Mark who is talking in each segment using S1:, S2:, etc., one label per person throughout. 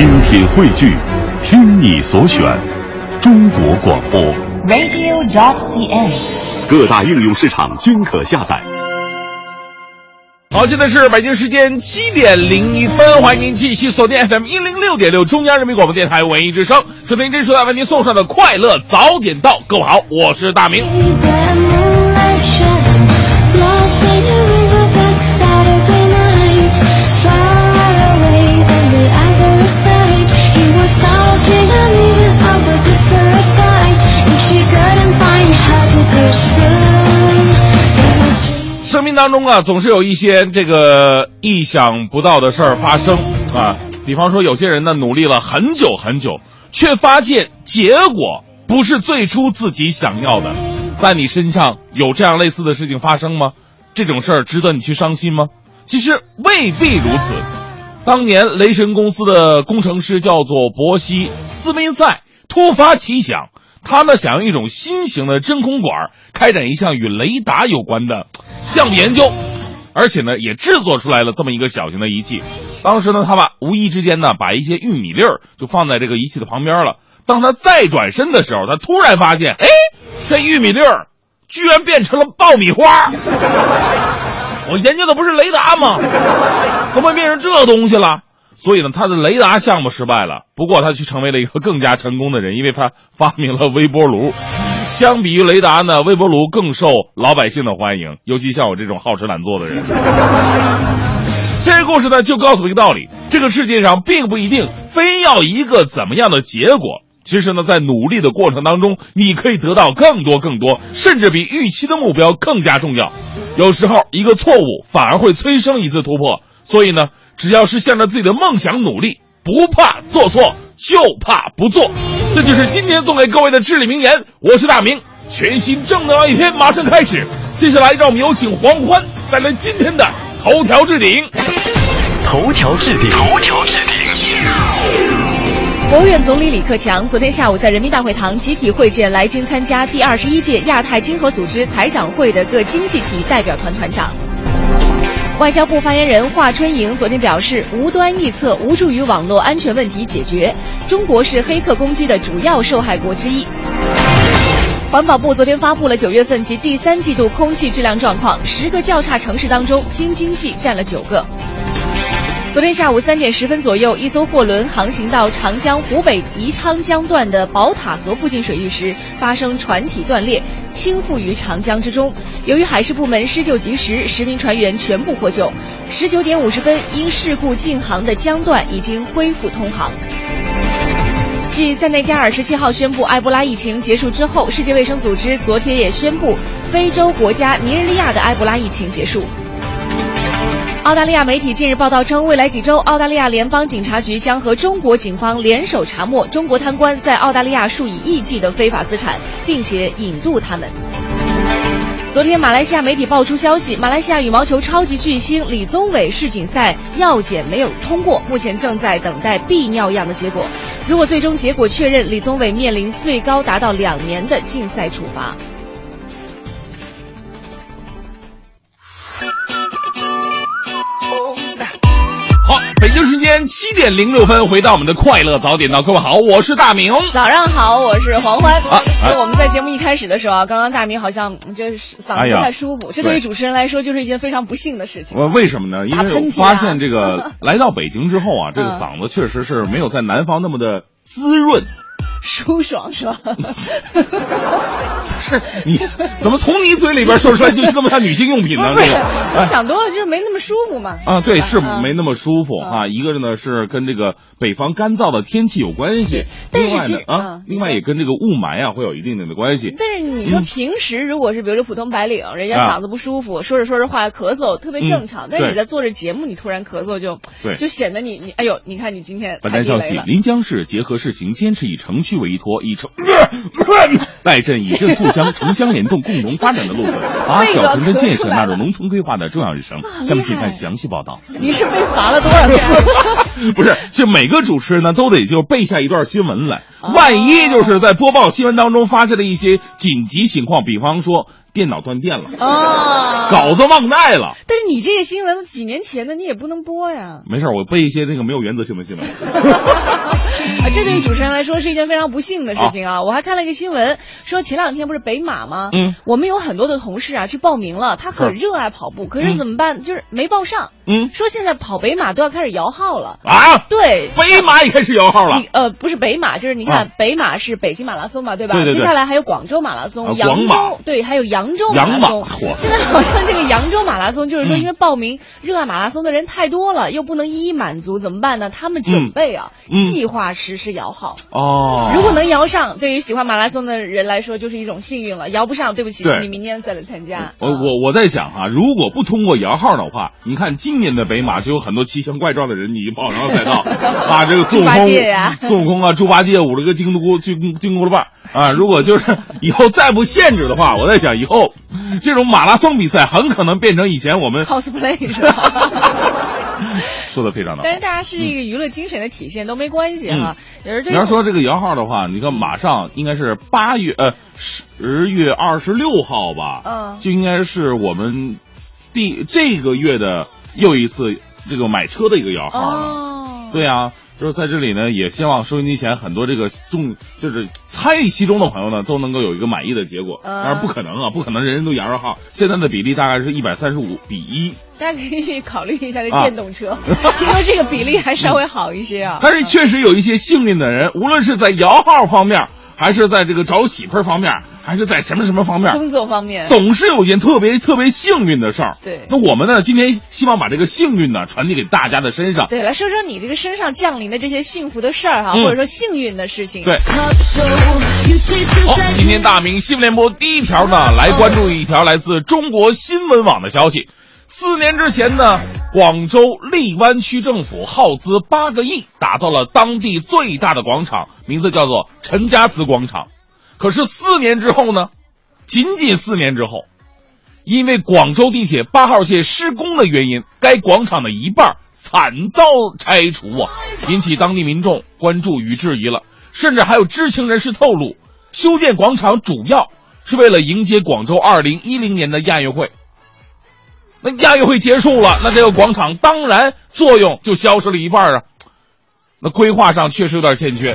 S1: 精品汇聚，听你所选，中国广播。
S2: Radio.CS，。
S1: 各大应用市场均可下载。
S3: 好，现在是北京时间七点零一分，欢迎您继续锁定 FM 一零六点六中央人民广播电台文艺之声，收听这时代为您送上的快乐早点到。各位好，我是大明。当中啊，总是有一些这个意想不到的事儿发生啊。比方说，有些人呢努力了很久很久，却发现结果不是最初自己想要的。在你身上有这样类似的事情发生吗？这种事儿值得你去伤心吗？其实未必如此。当年雷神公司的工程师叫做伯西斯宾塞，突发奇想，他呢想用一种新型的真空管开展一项与雷达有关的 项目研究，而且呢也制作出来了这么一个小型的仪器。当时呢，他把无意之间呢把一些玉米粒儿就放在这个仪器的旁边了。当他再转身的时候，他突然发现，哎，这玉米粒儿居然变成了爆米花。我研究的不是雷达吗？怎么变成这东西了？所以呢，他的雷达项目失败了。不过他却成为了一个更加成功的人，因为他发明了微波炉。相比于雷达呢，微波炉更受老百姓的欢迎，尤其像我这种好吃懒做的人。这个故事呢，就告诉一个道理：这个世界上并不一定非要一个怎么样的结果。其实呢，在努力的过程当中，你可以得到更多更多，甚至比预期的目标更加重要。有时候，一个错误反而会催生一次突破。所以呢，只要是向着自己的梦想努力，不怕做错，就怕不做。这就是今天送给各位的至理名言。我是大明，全新正能量一天马上开始。接下来，让我们有请黄欢带来今天的头条置顶。
S1: 头条置顶，头条置顶。
S2: 国务院总理李克强昨天下午在人民大会堂集体会见来京参加第二十一届亚太经合组织财长会的各经济体代表团团长。外交部发言人华春莹昨天表示，无端臆测无助于网络安全问题解决，中国是黑客攻击的主要受害国之一。环保部昨天发布了九月份及第三季度空气质量状况，十个较差城市当中，京津冀占了九个。昨天下午三点十分左右，一艘货轮航行到长江湖北宜昌江段的宝塔河附近水域时，发生船体断裂，倾覆于长江之中。由于海事部门施救及时，十名船员全部获救。十九点五十分，因事故禁航的江段已经恢复通航。继塞内加尔十七号宣布埃博拉疫情结束之后，世界卫生组织昨天也宣布非洲国家尼日利亚的埃博拉疫情结束。澳大利亚媒体近日报道称，未来几周，澳大利亚联邦警察局将和中国警方联手查没中国贪官在澳大利亚数以亿计的非法资产，并且引渡他们。昨天，马来西亚媒体爆出消息，马来西亚羽毛球超级巨星李宗伟世锦赛药检没有通过，目前正在等待泌尿样的结果。如果最终结果确认，李宗伟面临最高达到两年的禁赛处罚。
S3: 京时间七点零六分，回到我们的快乐早点到，各位好，我是大明。
S2: 早上好，我是黄欢。
S3: 啊
S2: 我们在节目一开始的时候啊，刚刚大明好像嗯这是嗓子不太舒服，这对于主持人来说就是一件非常不幸的事情。
S3: 我为什么呢？因为我发现这个 来到北京之后啊，这个
S2: 嗯
S3: 嗓子确实是没有在南方那么的滋润。
S2: 舒爽是吧？
S3: 是你怎么从你嘴里边说出来就是这么像女性用品呢？
S2: 不是，
S3: 这个
S2: 想多了，就是没那么舒服嘛。
S3: 啊，对，是
S2: 嗯
S3: 没那么舒服啊。一个呢是跟这个北方干燥的天气有关系，
S2: 但是
S3: 呢啊
S2: 嗯，
S3: 另外也跟这个雾霾啊会有一定的关系。
S2: 但是你说
S3: 嗯
S2: 平时如果是比如说普通白领，人家
S3: 啊
S2: 嗓子不舒服，说着说着话咳嗽，特别正常。
S3: 嗯
S2: 但是你在做着节目，你突然咳嗽就
S3: 对
S2: 就显得你你哎呦，你看你今天
S3: 本台消息：。临江市结合市情，坚持以城区。续委托，以城带镇以镇促乡、城乡联动、共同发展的路子，把 小城镇建设纳入农村规划的重要日程。下面请看详细报道。
S2: 你是被罚了多少钱？
S3: 不是，就每个主持人呢都得就背下一段新闻来，万一就是在播报新闻当中发现了一些紧急情况，比方说电脑断电了，
S2: 哦，
S3: 稿子忘带了。
S2: 但是你这个新闻几年前的，你也不能播呀。
S3: 没事，我背一些那个没有原则性的新闻。
S2: 啊，这对于主持人来说是一件非常不幸的事情啊！我还看了一个新闻，说前两天不是北马吗？
S3: 嗯，
S2: 我们有很多的同事啊去报名了，他很热爱跑步，可是怎么办？就是没报上。
S3: 嗯，
S2: 说现在跑北马都要开始摇号了
S3: 啊！
S2: 对，
S3: 北马也开始摇号了。
S2: 呃，不是北马，就是你看北马是北京马拉松嘛，对吧？
S3: 对对
S2: 接下来还有广州马拉松、扬
S3: 州
S2: 对，还有扬州马拉松。现在好像这个扬州马拉松，就是说因为报名热爱马拉松的人太多了，又不能一一满足，怎么办呢？他们准备啊，计划实施摇号。
S3: 哦，
S2: 如果能摇上，对于喜欢马拉松的人来说就是一种幸运了。摇不上，对不起，请你明年再来参加。
S3: 我我我在想哈，如果不通过摇号的话，你看今年的北马就有很多奇形怪状的人已经跑上了赛道啊，这个孙悟空、孙悟空啊，猪八戒五了个金箍金金箍了棒啊。如果就是以后再不限制的话，我在想以后这种马拉松比赛很可能变成以前我们
S2: cosplay 是吧？
S3: 说的非常的，
S2: 但是大家是一个娱乐精神的体现，都没关系哈。
S3: 你要说这个摇号的话，你看马上应该是八月呃十月二十六号吧，
S2: 嗯，
S3: 就应该是我们第这个月的又一次这个买车的一个摇号了。对啊，就是在这里呢，也希望收音机前很多这个中就是参与其中的朋友呢，都能够有一个满意的结果。当然不可能啊，不可能人人都摇上号。现在的比例大概是一百三十五比一。
S2: 大家可以考虑一下这电动车，听说这个比例还稍微好一些啊。
S3: 但是确实有一些幸运的人，无论是在摇号方面。还是在这个找媳妇儿方面，还是在什么什么方面？
S2: 工作方面，
S3: 总是有件特别特别幸运的事儿。
S2: 对，
S3: 那我们呢？今天希望把这个幸运呢传递给大家的身上。
S2: 对，来说说你这个身上降临的这些幸福的事儿哈，或者说幸运的事情。
S3: 对。好，今天大明新闻联播第一条呢，来关注一条来自中国新闻网的消息。四年之前呢，广州荔湾区政府耗资八个亿，打造了当地最大的广场，名字叫做陈家祠广场。可是四年之后呢，仅仅四年之后，因为广州地铁八号线施工的原因，该广场的一半惨遭拆除啊，引起当地民众关注与质疑了。甚至还有知情人士透露，修建广场主要是为了迎接广州二零一零年的亚运会。那亚运会结束了，那这个广场当然作用就消失了一半啊。那规划上确实有点欠缺。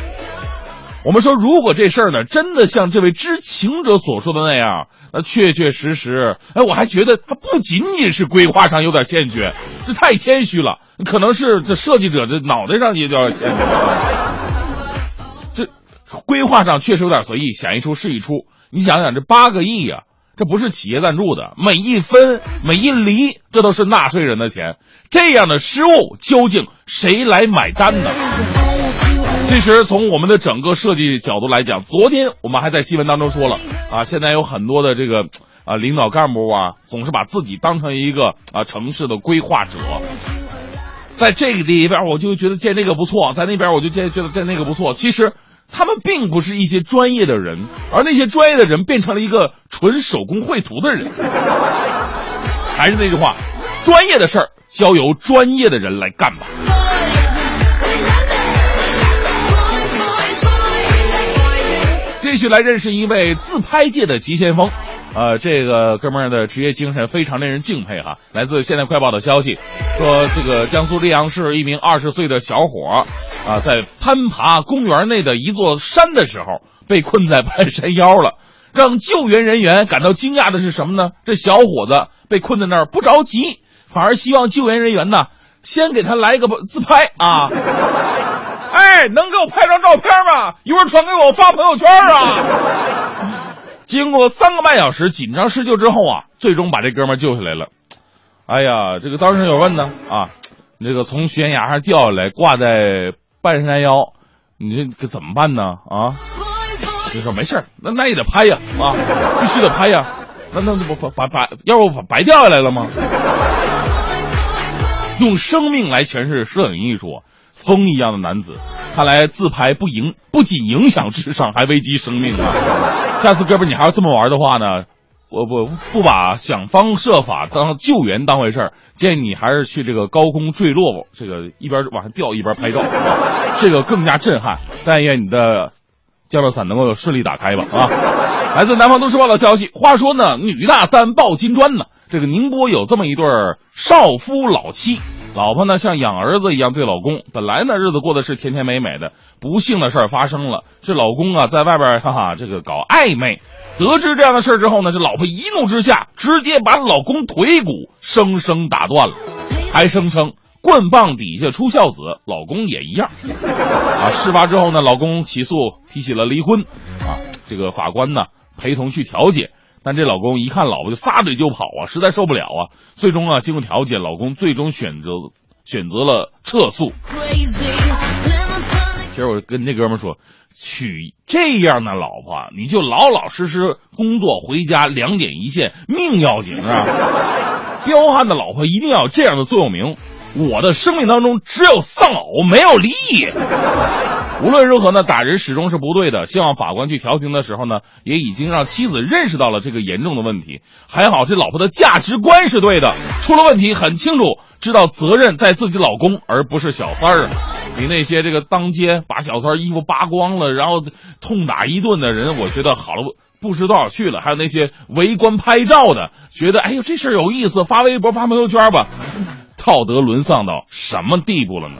S3: 我们说，如果这事儿呢真的像这位知情者所说的那样，那确确实实，哎，我还觉得它不仅仅是规划上有点欠缺，这太谦虚了。可能是这设计者这脑袋上也有点。这规划上确实有点随意，想一出是一出。你想想，这八个亿呀。这不是企业赞助的，每一分每一厘，这都是纳税人的钱。这样的失误，究竟谁来买单呢？其实从我们的整个设计角度来讲，昨天我们还在新闻当中说了啊，现在有很多的这个啊领导干部啊，总是把自己当成一个啊城市的规划者，在这个里边我就觉得建这个不错，在那边我就建觉得建那个不错。其实。他们并不是一些专业的人，而那些专业的人变成了一个纯手工绘图的人。还是那句话，专业的事儿交由专业的人来干吧。继续来认识一位自拍界的急先锋。呃，这个哥们儿的职业精神非常令人敬佩哈。来自《现代快报》的消息说，这个江苏溧阳市一名二十岁的小伙啊，在攀爬公园内的一座山的时候，被困在半山腰了。让救援人员感到惊讶的是什么呢？这小伙子被困在那儿不着急，反而希望救援人员呢先给他来个自拍啊！哎，能给我拍张照片吗？一会儿传给我发朋友圈啊！经过三个半小时紧张施救之后啊，最终把这哥们救下来了。哎呀，这个当时有问呢啊，这个从悬崖上掉下来，挂在半山腰，你这怎么办呢啊？就说没事那那也得拍呀啊，必须得拍呀，那那不不把把要不白掉下来了吗？用生命来诠释摄影艺术，风一样的男子，看来自拍不影不仅影响智商，还危及生命啊！下次哥们你还要这么玩的话呢，我我不把想方设法当救援当回事儿，建议你还是去这个高空坠落，这个一边往上掉一边拍照，这个更加震撼。但愿你的降落伞能够顺利打开吧啊！来自南方都市报的消息，话说呢，女大三抱金砖呢。这个宁波有这么一对少夫老妻，老婆呢像养儿子一样对老公，本来呢日子过得是甜甜美美的，不幸的事儿发生了，这老公啊在外边哈哈这个搞暧昧，得知这样的事儿之后呢，这老婆一怒之下直接把老公腿骨生生打断了，还声称棍棒底下出孝子，老公也一样。啊，事发之后呢，老公起诉提起了离婚，啊，这个法官呢陪同去调解。但这老公一看老婆就撒腿就跑啊，实在受不了啊！最终啊，经过调解，老公最终选择选择了撤诉。其实我跟那哥们说，娶这样的老婆，你就老老实实工作，回家两点一线，命要紧啊！彪悍的老婆一定要有这样的座右铭：我的生命当中只有丧偶，没有离异。无论如何呢，打人始终是不对的。希望法官去调停的时候呢，也已经让妻子认识到了这个严重的问题。还好这老婆的价值观是对的，出了问题很清楚，知道责任在自己老公，而不是小三儿。比那些这个当街把小三衣服扒光了，然后痛打一顿的人，我觉得好了不知多少去了。还有那些围观拍照的，觉得哎呦这事儿有意思，发微博发朋友圈吧，道德沦丧到什么地步了呢？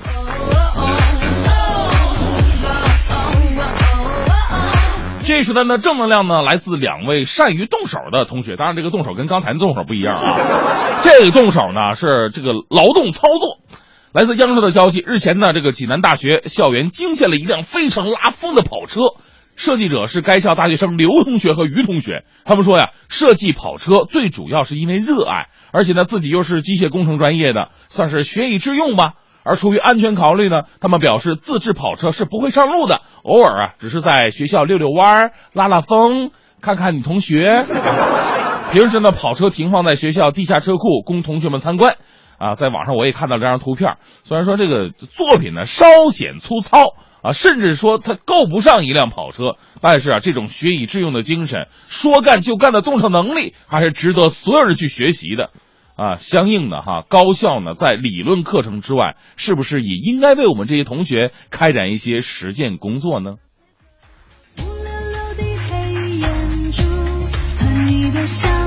S3: 这时段的正能量呢，来自两位善于动手的同学。当然，这个动手跟刚才的动手不一样啊。这个动手呢是这个劳动操作。来自央视的消息，日前呢，这个济南大学校园惊现了一辆非常拉风的跑车，设计者是该校大学生刘同学和于同学。他们说呀，设计跑车最主要是因为热爱，而且呢，自己又是机械工程专业的，算是学以致用吧。而出于安全考虑呢，他们表示自制跑车是不会上路的，偶尔啊，只是在学校溜溜弯儿、拉拉风、看看女同学。平时呢，跑车停放在学校地下车库，供同学们参观。啊，在网上我也看到这张图片，虽然说这个作品呢稍显粗糙啊，甚至说它够不上一辆跑车，但是啊，这种学以致用的精神，说干就干的动手能力，还是值得所有人去学习的。啊，相应的哈，高校呢在理论课程之外，是不是也应该为我们这些同学开展一些实践工作呢？
S4: 起起的黑眼珠和你的笑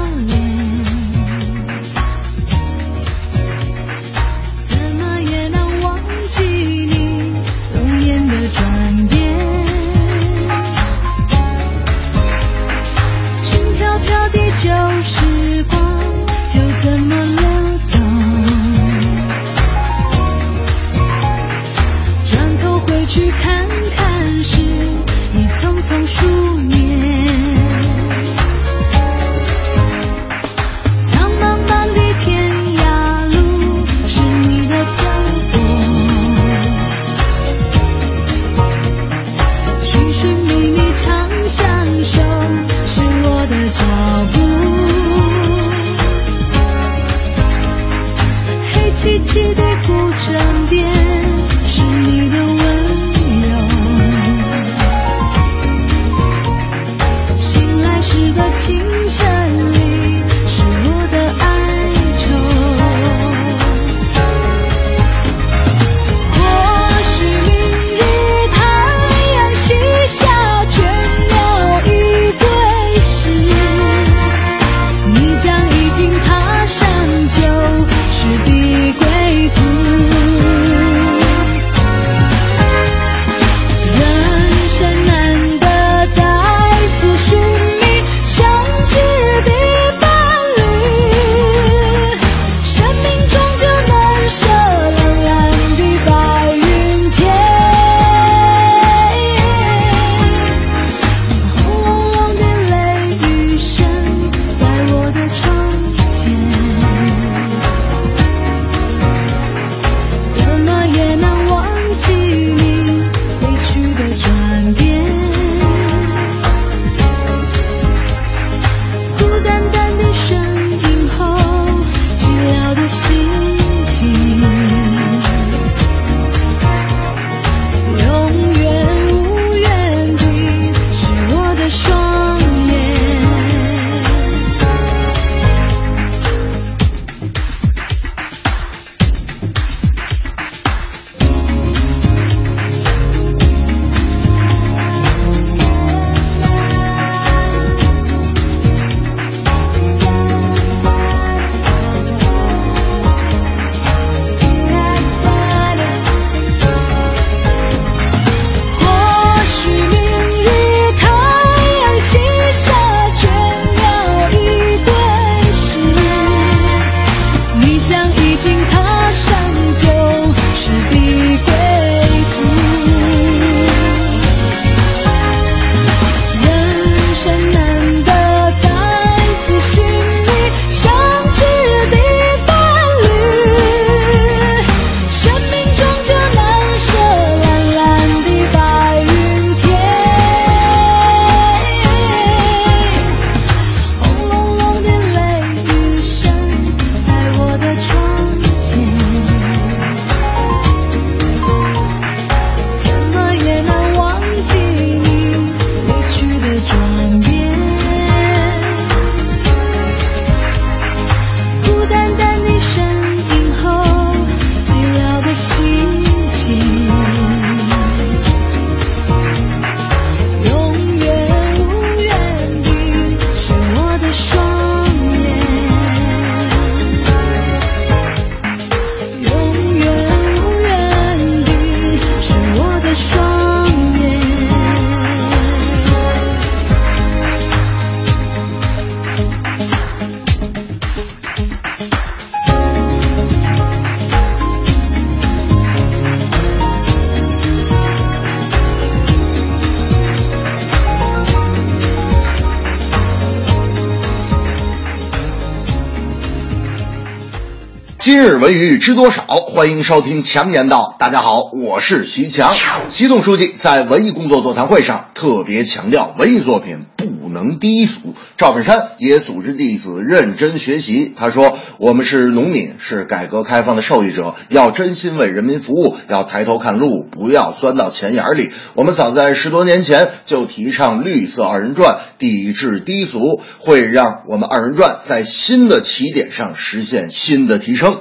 S5: 今日文娱知多少？欢迎收听强言道。大家好，我是徐强。习总书记在文艺工作座谈会上特别强调，文艺作品不能低俗。赵本山也组织弟子认真学习。他说：“我们是农民，是改革开放的受益者，要真心为人民服务，要抬头看路，不要钻到钱眼里。我们早在十多年前就提倡绿色二人转，抵制低俗，会让我们二人转在新的起点上实现新的提升。”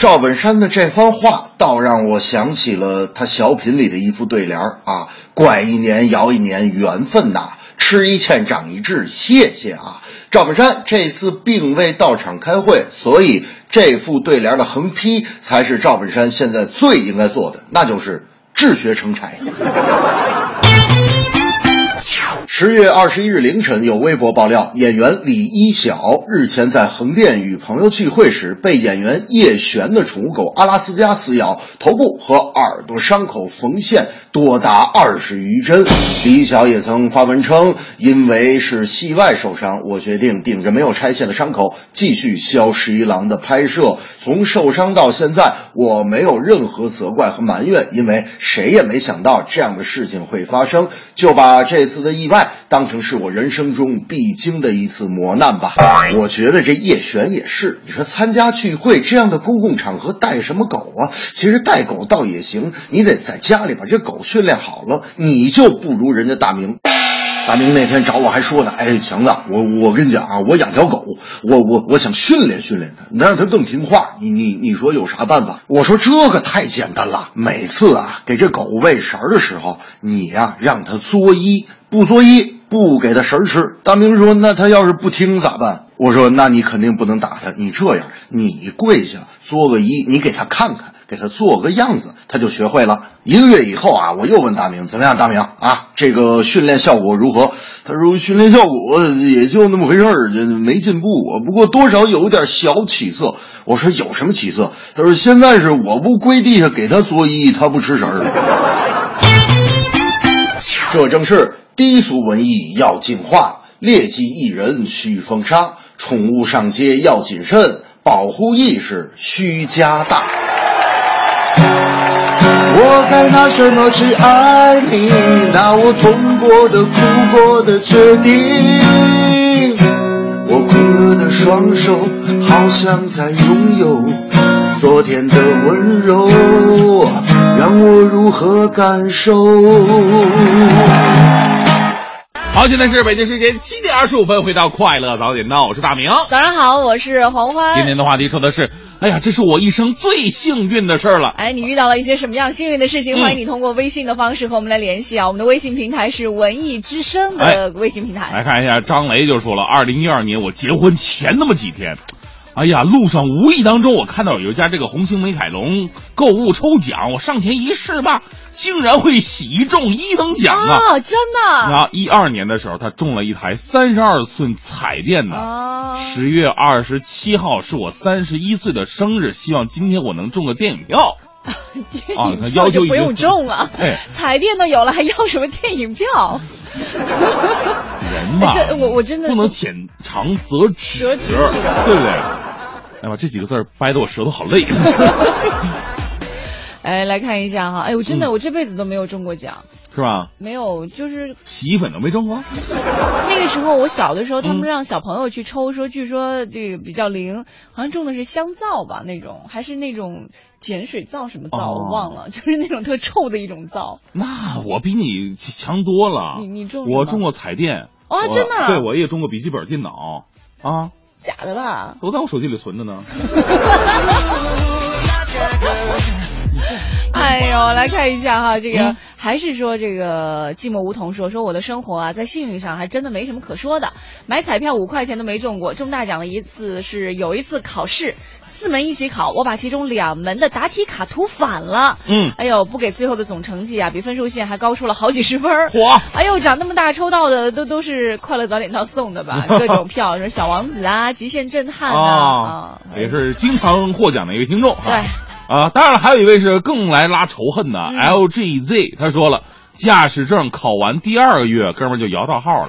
S5: 赵本山的这番话，倒让我想起了他小品里的一副对联啊：“拐一年摇一年，缘分呐；吃一堑长一智，谢谢啊。”赵本山这次并未到场开会，所以这副对联的横批才是赵本山现在最应该做的，那就是治学成才。十月二十一日凌晨，有微博爆料，演员李一晓日前在横店与朋友聚会时，被演员叶璇的宠物狗阿拉斯加撕咬，头部和耳朵伤口缝线多达二十余针。李一晓也曾发文称，因为是戏外受伤，我决定顶着没有拆线的伤口继续《萧十一郎》的拍摄。从受伤到现在，我没有任何责怪和埋怨，因为谁也没想到这样的事情会发生，就把这次的意外。当成是我人生中必经的一次磨难吧。我觉得这叶璇也是，你说参加聚会这样的公共场合带什么狗啊？其实带狗倒也行，你得在家里把这狗训练好了，你就不如人家大明。大明那天找我还说呢，哎，强子，我我跟你讲啊，我养条狗，我我我想训练训练它，能让它更听话。你你你说有啥办法？我说这个太简单了，每次啊给这狗喂食的时候，你呀让它作揖，不作揖不给他食儿吃。大明说，那他要是不听咋办？我说，那你肯定不能打他，你这样，你跪下作个揖，你给他看看。给他做个样子，他就学会了。一个月以后啊，我又问大明怎么样？大明啊，这个训练效果如何？他说训练效果也就那么回事儿，没进步。不过多少有点小起色。我说有什么起色？他说现在是我不跪地下给他作揖，他不吃食儿。这正是低俗文艺要净化，劣迹艺人需封杀，宠物上街要谨慎，保护意识需加大。我该拿什么去爱你？拿我痛过的、哭过的决定。我空了的双手，好像在拥有昨天的温柔，让我如何感受？
S3: 好，现在是北京时间七点二十五分，回到快乐早点到，我是大明。
S2: 早上好，我是黄欢。
S3: 今天的话题说的是，哎呀，这是我一生最幸运的事儿了。
S2: 哎，你遇到了一些什么样幸运的事情？欢迎你通过微信的方式和我们来联系啊。我们的微信平台是文艺之声的微信平台。
S3: 来看一下，张雷就说了，二零一二年我结婚前那么几天。哎呀，路上无意当中我看到有一家这个红星美凯龙购物抽奖，我上前一试吧，竟然会喜中一等奖啊！
S2: 真的？
S3: 那，一二年的时候他中了一台三十二寸彩电的。十月二十七号是我三十一岁的生日，希望今天我能中个电影票。
S2: 啊，他要求不用中了。对，彩电都有了，还要什么电影票？
S3: 人嘛，
S2: 这我我真的
S3: 不能浅尝辄止，对不对？哎呀，这几个字掰得我舌头好累。
S2: 哎，来看一下哈，哎，我真的我这辈子都没有中过奖，
S3: 是吧？
S2: 没有，就是
S3: 洗衣粉都没中过。
S2: 那个时候我小的时候，他们让小朋友去抽，说据说这个比较灵，好像中的是香皂吧，那种还是那种碱水皂什么皂，我忘了，就是那种特臭的一种皂。
S3: 那我比你强多了。
S2: 你你中？
S3: 我中过彩电。
S2: 哦，真的？
S3: 对，我也中过笔记本电脑。啊。
S2: 假的吧？
S3: 都在我手机里存着呢。
S2: 哎呦，来看一下哈，这个还是说这个寂寞梧桐说说我的生活啊，在幸运上还真的没什么可说的，买彩票五块钱都没中过，中大奖的一次是有一次考试。四门一起考，我把其中两门的答题卡涂反了。
S3: 嗯，
S2: 哎呦，不给最后的总成绩啊，比分数线还高出了好几十分。
S3: 嚯！
S2: 哎呦，长那么大抽到的都都是快乐早点到送的吧？各种票，什么小王子啊，极限震撼啊，
S3: 也是经常获奖的一位听众。
S2: 对，
S3: 啊，当然了，还有一位是更来拉仇恨的 LGZ，他说了，驾驶证考完第二个月，哥们就摇到号了，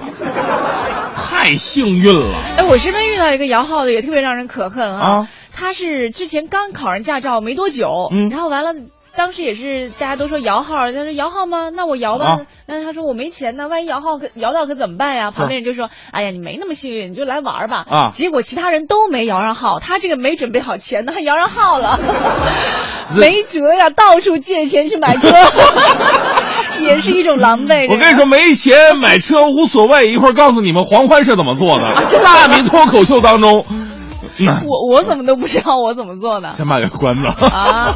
S3: 太幸运了。
S2: 哎，我身边遇到一个摇号的，也特别让人可恨啊。他是之前刚考上驾照没多久，
S3: 嗯
S2: 然后完了。当时也是大家都说摇号，他说摇号吗？那我摇吧。
S3: 啊
S2: 那他说我没钱呢，万一摇号可摇到可怎么办呀？旁边人就说：“哎呀，你没那么幸运，你就来玩吧。”
S3: 啊
S2: 结果其他人都没摇上号，他这个没准备好钱呢，还摇上号了，没辙呀，到处借钱去买车，也是一种狼狈。
S3: 我跟你说，没钱买车无所谓，一会儿告诉你们黄欢是怎么做的。大明脱口秀当中，
S2: 我我怎么都不知道我怎么做的
S3: 先卖个关了。
S2: 啊？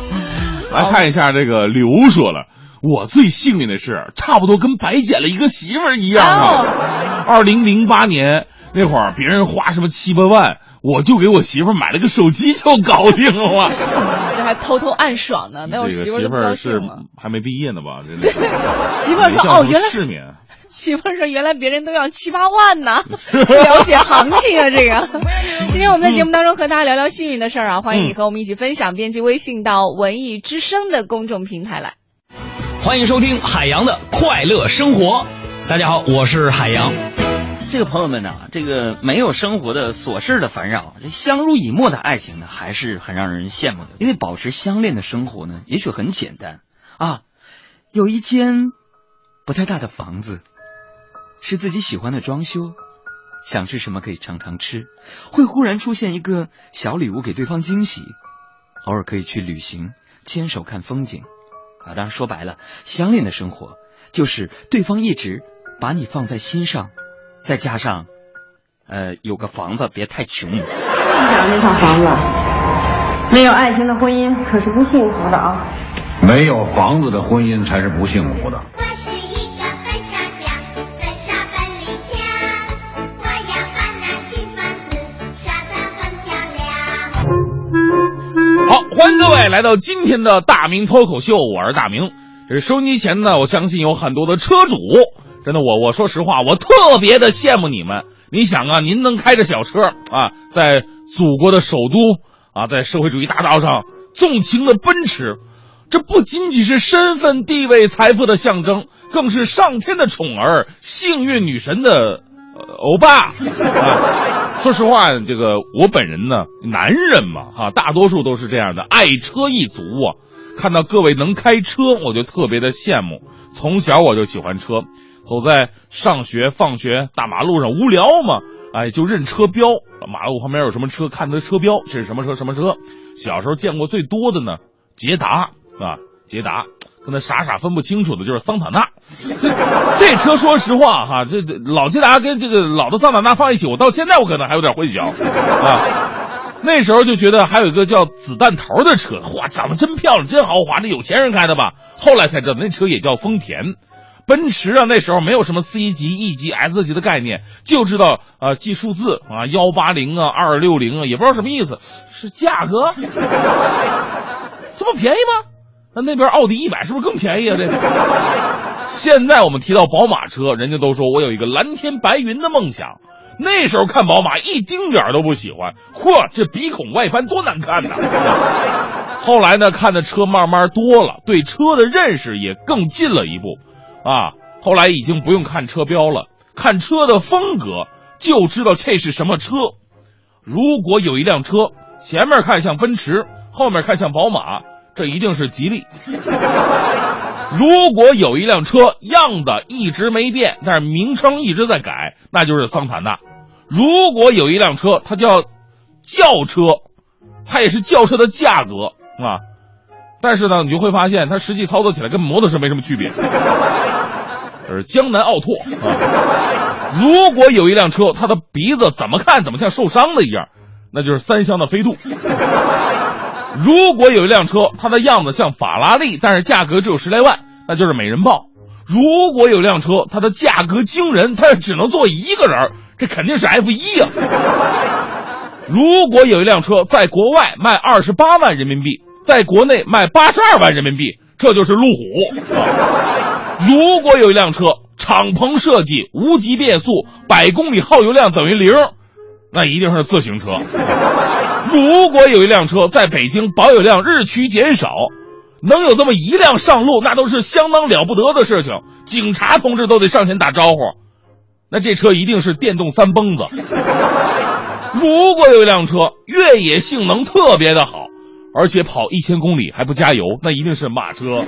S3: 来看一下这个刘说了，我最幸运的是，差不多跟白捡了一个媳妇儿一样啊。二零零八年那会儿，别人花什么七八万，我就给我媳妇儿买了个手机就搞定了。
S2: 这还偷偷暗爽呢，那我媳妇儿
S3: 是。还没毕业呢吧？真的
S2: 媳妇儿说：“哦，原来
S3: 世面。
S2: 媳妇儿说，原来别人都要七八万呢，了解行情啊，这个。今天我们在节目当中和大家聊聊幸运的事儿啊，欢迎你和我们一起分享，编辑微信到文艺之声的公众平台来。
S6: 欢迎收听海洋的快乐生活。大家好，我是海洋。
S7: 这个朋友们呢，这个没有生活的琐事的烦扰，这相濡以沫的爱情呢，还是很让人羡慕的。因为保持相恋的生活呢，也许很简单啊，有一间不太大的房子，是自己喜欢的装修，想吃什么可以常常吃，会忽然出现一个小礼物给对方惊喜，偶尔可以去旅行，牵手看风景啊。当然说白了，相恋的生活就是对方一直把你放在心上。再加上，呃，有个房子，别太穷。
S8: 想那套房子，没有爱情的婚姻可是不幸福的啊！
S9: 没有房子的婚姻才是不幸福的。
S3: 来到今天的大明脱口秀，我是大明。这收音机前呢，我相信有很多的车主，真的我我说实话，我特别的羡慕你们。你想啊，您能开着小车啊，在祖国的首都啊，在社会主义大道上纵情的奔驰，这不仅仅是身份地位财富的象征，更是上天的宠儿，幸运女神的欧巴啊。说实话，这个我本人呢，男人嘛，哈、大多数都是这样的，爱车一族啊。看到各位能开车，我就特别的羡慕。从小我就喜欢车，走在上学、放学大马路上无聊嘛，哎，就认车标。马路旁边有什么车，看它车标，这是什么车什么车。小时候见过最多的呢，捷达啊，捷达。跟他傻傻分不清楚的就是桑塔纳，这这车说实话哈，这老捷达跟这个老的桑塔纳放一起，我到现在我可能还有点混淆啊。那时候就觉得还有一个叫子弹头的车，哇，长得真漂亮，真豪华，这有钱人开的吧？后来才知道那车也叫丰田。奔驰啊，那时候没有什么 C 级、E 级、S 级的概念，就知道啊记数字啊幺八零啊二六零啊，也不知道什么意思，是价格，这不便宜吗？那那边奥迪一百是不是更便宜啊？这 现在我们提到宝马车，人家都说我有一个蓝天白云的梦想。那时候看宝马一丁点儿都不喜欢，嚯，这鼻孔外翻多难看呐！后来呢，看的车慢慢多了，对车的认识也更近了一步，啊，后来已经不用看车标了，看车的风格就知道这是什么车。如果有一辆车前面看像奔驰，后面看像宝马，这一定是吉利。如果有一辆车样子一直没变，但是名称一直在改，那就是桑塔纳。如果有一辆车它叫轿车，它也是轿车的价格啊，但是呢，你就会发现它实际操作起来跟摩托车没什么区别。这是江南奥拓啊。如果有一辆车，它的鼻子怎么看怎么像受伤的一样，那就是三厢的飞度。如果有一辆车，它的样子像法拉利，但是价格只有十来万，那就是美人豹。如果有一辆车，它的价格惊人，但是只能坐一个人，这肯定是 F 一呀。如果有一辆车在国外卖二十八万人民币，在国内卖八十二万人民币，这就是路虎。如果有一辆车敞篷设计、无级变速、百公里耗油量等于零，那一定是自行车。如果有一辆车在北京保有量日趋减少，能有这么一辆上路，那都是相当了不得的事情。警察同志都得上前打招呼，那这车一定是电动三蹦子。如果有一辆车越野性能特别的好，而且跑一千公里还不加油，那一定是马车。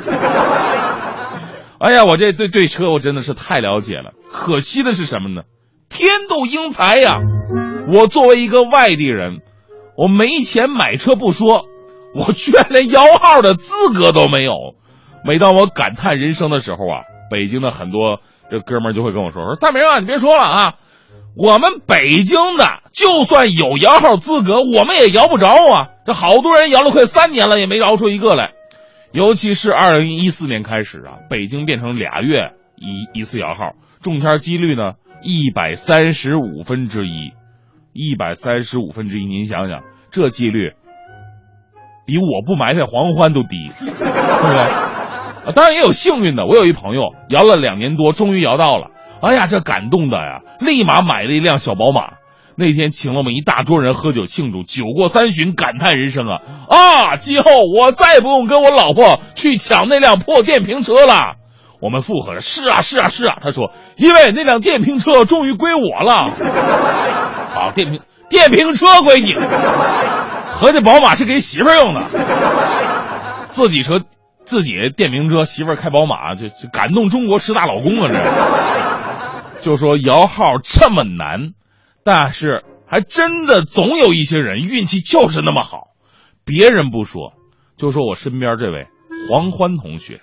S3: 哎呀，我这对对车我真的是太了解了。可惜的是什么呢？天妒英才呀！我作为一个外地人，我没钱买车不说，我居然连摇号的资格都没有。每当我感叹人生的时候啊，北京的很多这哥们儿就会跟我说：“说大明啊，你别说了啊，我们北京的就算有摇号资格，我们也摇不着啊。这好多人摇了快三年了，也没摇出一个来。尤其是二零一四年开始啊，北京变成俩月一一次摇号，中签几率呢一百三十五分之一，一百三十五分之一，您想想这几率，比我不埋汰黄欢都低，对不对？啊，当然也有幸运的，我有一朋友摇了两年多，终于摇到了，哎呀，这感动的呀，立马买了一辆小宝马。那天请了我们一大桌人喝酒庆祝，酒过三巡，感叹人生啊啊！今后我再也不用跟我老婆去抢那辆破电瓶车了。我们附和着：“是啊，是啊，是啊。”他说：“因为那辆电瓶车终于归我了。”啊，电瓶电瓶车归你，合计宝马是给媳妇用的，自己车自己电瓶车，媳妇开宝马，就就感动中国十大老公啊！这就说摇号这么难。但是还真的总有一些人运气就是那么好，别人不说，就说我身边这位黄欢同学，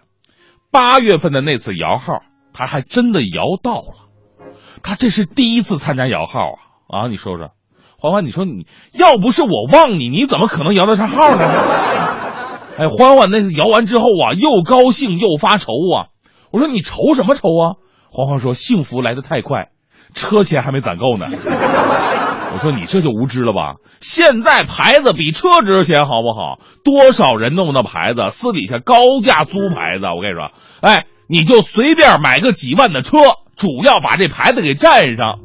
S3: 八月份的那次摇号，他还真的摇到了，他这是第一次参加摇号啊啊！你说说，欢欢，你说你要不是我忘你，你怎么可能摇得上号呢？哎，欢欢那次摇完之后啊，又高兴又发愁啊。我说你愁什么愁啊？欢欢说幸福来得太快。车钱还没攒够呢，我说你这就无知了吧？现在牌子比车值钱，好不好？多少人弄的牌子，私底下高价租牌子。我跟你说，哎，你就随便买个几万的车，主要把这牌子给占上。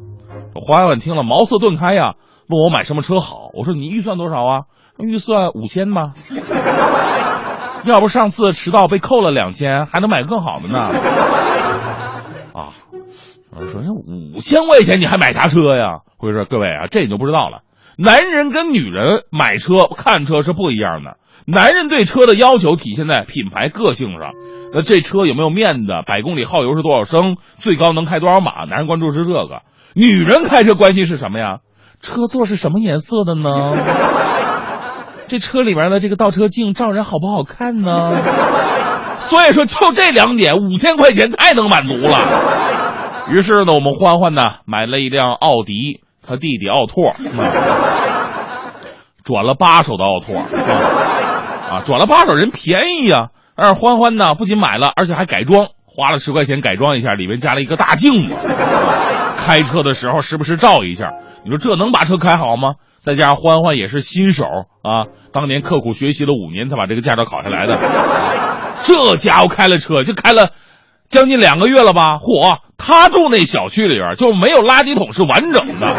S3: 黄婉听了茅塞顿开呀，问我买什么车好？我说你预算多少啊？预算五千吧。要不上次迟到被扣了两千，还能买个更好的呢。我说那五千块钱你还买啥车呀？我说各位啊，这你就不知道了。男人跟女人买车看车是不一样的。男人对车的要求体现在品牌个性上，那这车有没有面子，百公里耗油是多少升，最高能开多少码？男人关注是这个。女人开车关心是什么呀？车座是什么颜色的呢？这车里边的这个倒车镜照人好不好看呢？所以说，就这两点，五千块钱太能满足了。于是呢，我们欢欢呢买了一辆奥迪，他弟弟奥拓，转了八手的奥拓，啊，转了八手人便宜呀。但是欢欢呢不仅买了，而且还改装，花了十块钱改装一下，里面加了一个大镜子，开车的时候时不时照一下。你说这能把车开好吗？再加上欢欢也是新手啊，当年刻苦学习了五年才把这个驾照考下来的，这家伙开了车就开了。将近两个月了吧？嚯，他住那小区里边就没有垃圾桶是完整的，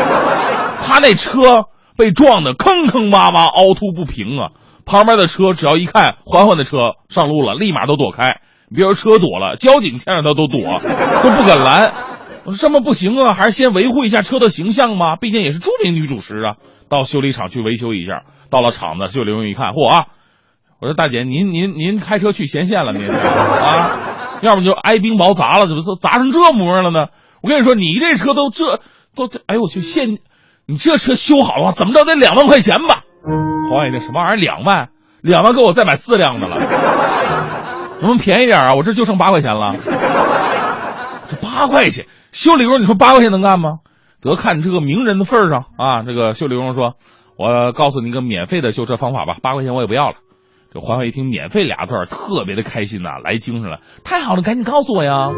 S3: 他那车被撞的坑坑洼洼、凹凸不平啊！旁边的车只要一看缓缓的车上路了，立马都躲开。别说车躲了，交警见着他都躲，都不敢拦。我说这么不行啊，还是先维护一下车的形象吧。毕竟也是著名女主持啊。到修理厂去维修一下。到了厂子，修理工一看，嚯啊！我说大姐，您您您开车去前线了，您啊？要不就挨冰雹砸了，怎么都砸成这模样了呢？我跟你说，你这车都这都这，哎呦我去！现你这车修好的话，怎么着得两万块钱吧？黄爷，那什么玩意儿两万？两万够我再买四辆的了。能不能便宜点啊？我这就剩八块钱了。这八块钱修理工，你说八块钱能干吗？得看你这个名人的份上啊！这个修理工说：“我告诉你一个免费的修车方法吧，八块钱我也不要了。”这欢欢一听“免费”俩字儿，特别的开心呐，来精神了。太好了，赶紧告诉我呀！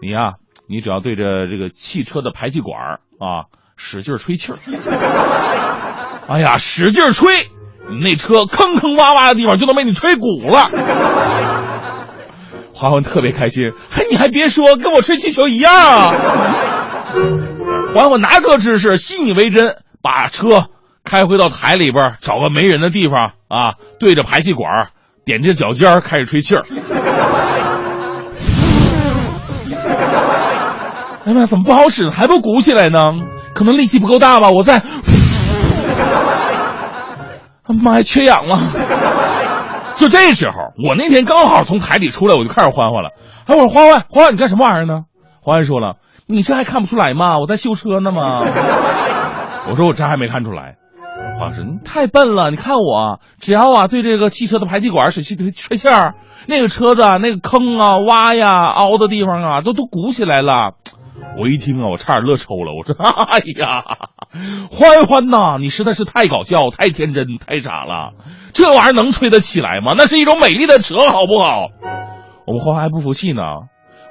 S3: 你呀，你只要对着这个汽车的排气管啊，使劲吹气儿。哎呀，使劲吹，你那车坑坑洼洼的地方就能被你吹鼓了。欢欢特别开心，嘿，你还别说，跟我吹气球一样啊！欢欢拿这知识信以为真，把车。开回到台里边，找个没人的地方啊，对着排气管，踮着脚尖开始吹气儿。哎呀妈，怎么不好使？还不鼓起来呢？可能力气不够大吧？我在。妈呀，缺氧了！就这时候，我那天刚好从台里出来，我就开始欢欢了。哎，我说欢欢，欢欢，你干什么玩意儿呢？欢欢说了，你这还看不出来吗？我在修车呢嘛？我说我这还没看出来。欢欢说你太笨了，你看我，只要啊对这个汽车的排气管使气吹吹气儿，那个车子啊那个坑啊挖呀凹的地方啊都都鼓起来了。我一听啊，我差点乐抽了。我说：“ 哎呀，欢欢呐，你实在是太搞笑、太天真、太傻了。这玩意儿能吹得起来吗？那是一种美丽的车，好不好？”我们欢欢还不服气呢，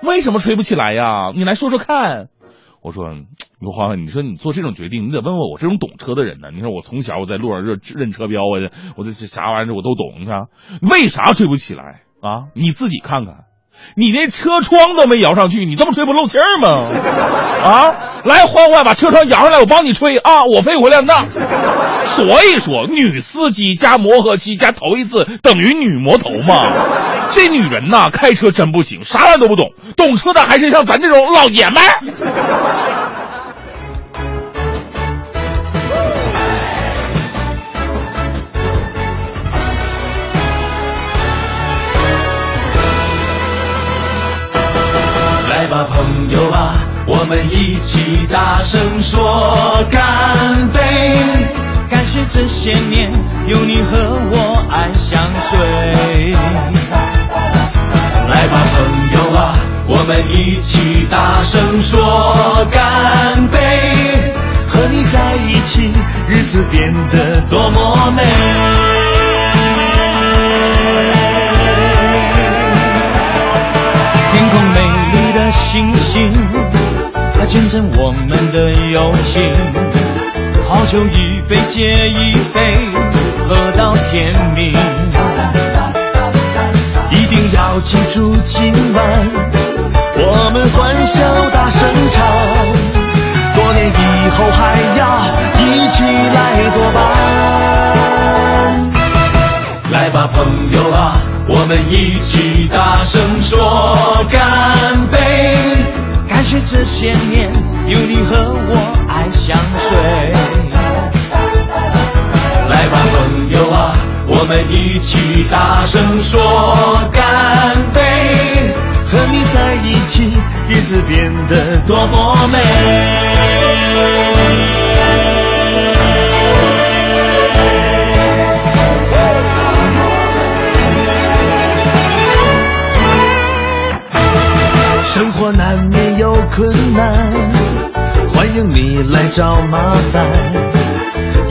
S3: 为什么吹不起来呀？你来说说看。我说：“你说欢欢，你说你做这种决定，你得问问我这种懂车的人呢。你说我从小我在路上认认车标啊，我这啥玩意儿我都懂。你看为啥吹不起来啊？你自己看看。”你那车窗都没摇上去，你这么吹不漏气儿吗？啊，来欢欢把车窗摇上来，我帮你吹啊，我费我量大。所以说，女司机加磨合期加头一次等于女魔头嘛。这女人呐，开车真不行，啥玩意都不懂，懂车的还是像咱这种老爷们。
S10: 来吧，朋友啊，我们一起大声说干杯！感谢这些年有你和我爱相随。来吧，朋友啊，我们一起大声说干杯！和你在一起，日子变得多么美。天空美丽的星星，它见证我们的友情。好酒一杯接一杯，喝到天明。记住今晚，我们欢笑大声唱。多年以后还要一起来作伴。来吧，朋友啊！我们一起大声说干杯！感谢这些年有你和我爱相随。我们一起大声说干杯！和你在一起，日子变得多么美。生活难免有困难，欢迎你来找麻烦。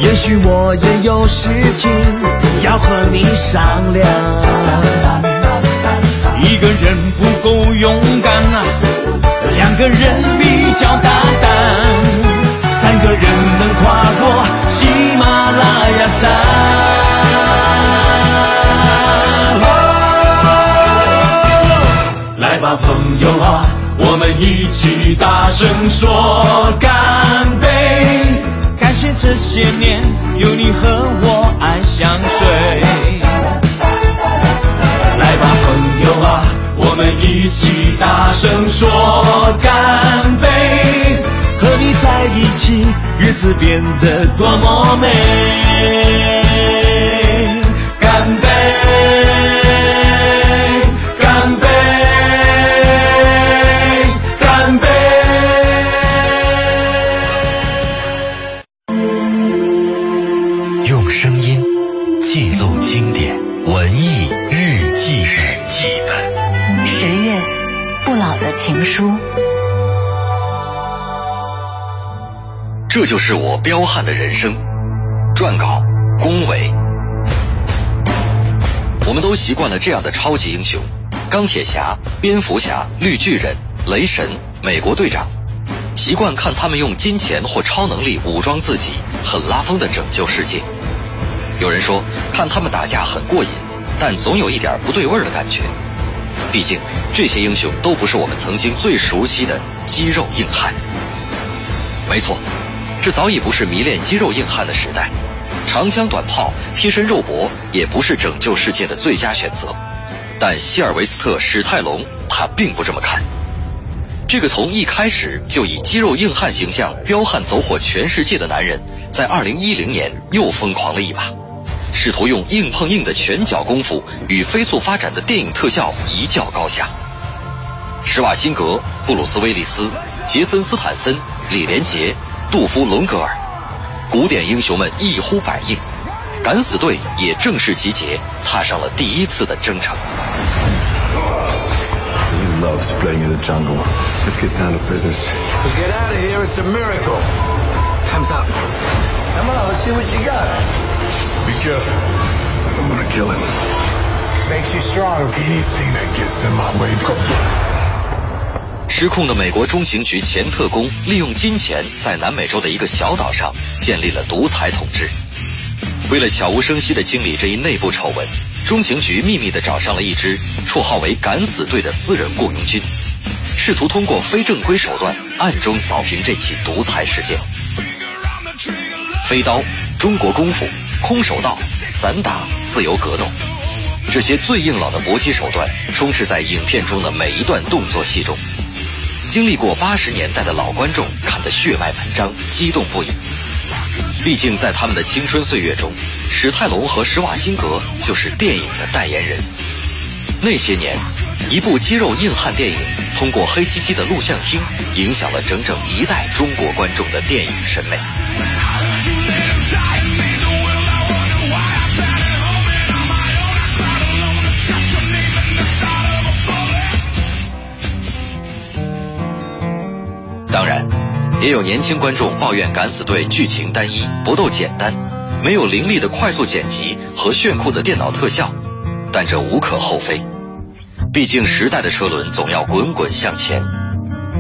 S10: 也许我也有事情要和你商量。一个人不够勇敢啊，两个人比较大胆，三个人能跨过喜马拉雅山。来吧，朋友啊，我们一起大声说干杯！感谢这些年有你和一起大声说干杯！和你在一起，日子变得多么美！
S11: 是我彪悍的人生。撰稿：龚伟。我们都习惯了这样的超级英雄：钢铁侠、蝙蝠侠、绿巨人、雷神、美国队长，习惯看他们用金钱或超能力武装自己，很拉风的拯救世界。有人说，看他们打架很过瘾，但总有一点不对味儿的感觉。毕竟，这些英雄都不是我们曾经最熟悉的肌肉硬汉。没错，这早已不是迷恋肌肉硬汉的时代。长枪短炮、贴身肉搏也不是拯救世界的最佳选择。但希尔维斯特·史泰龙他并不这么看。这个从一开始就以肌肉硬汉形象彪悍走火全世界的男人，在2010年又疯狂了一把。试图用硬碰硬的拳脚功夫与飞速发展的电影特效一较高下。施瓦辛格、布鲁斯·威利斯、杰森·斯坦森、李连杰、杜夫·隆格尔，古典英雄们一呼百应，敢死队也正式集结，踏上了第一次的征程。
S12: He loves playing in the jungle. Let's get down to business.
S10: To get out of here, it's a miracle. Time's up. Come on, let's see what you got.
S12: Be careful. I'm gonna kill him.
S10: Makes you strong.
S12: Anything that gets in my way.
S11: 失控的美国中情局前特工利用金钱，在南美洲的一个小岛上建立了独裁统治。为了悄无声息地清理这一内部丑闻，中情局秘密地找上了一支绰号为“敢死队”的私人雇佣军，试图通过非正规手段暗中扫平这起独裁事件。飞刀、中国功夫、空手道、散打、自由格斗，这些最硬朗的搏击手段充斥在影片中的每一段动作戏中。经历过八十年代的老观众看得血脉喷张，激动不已。毕竟在他们的青春岁月中，史泰龙和施瓦辛格就是电影的代言人。那些年，一部肌肉硬汉电影通过黑漆漆的录像厅，影响了整整一代中国观众的电影审美。也有年轻观众抱怨《敢死队》剧情单一、搏斗简单，没有凌厉的快速剪辑和炫酷的电脑特效，但这无可厚非。毕竟时代的车轮总要滚滚向前。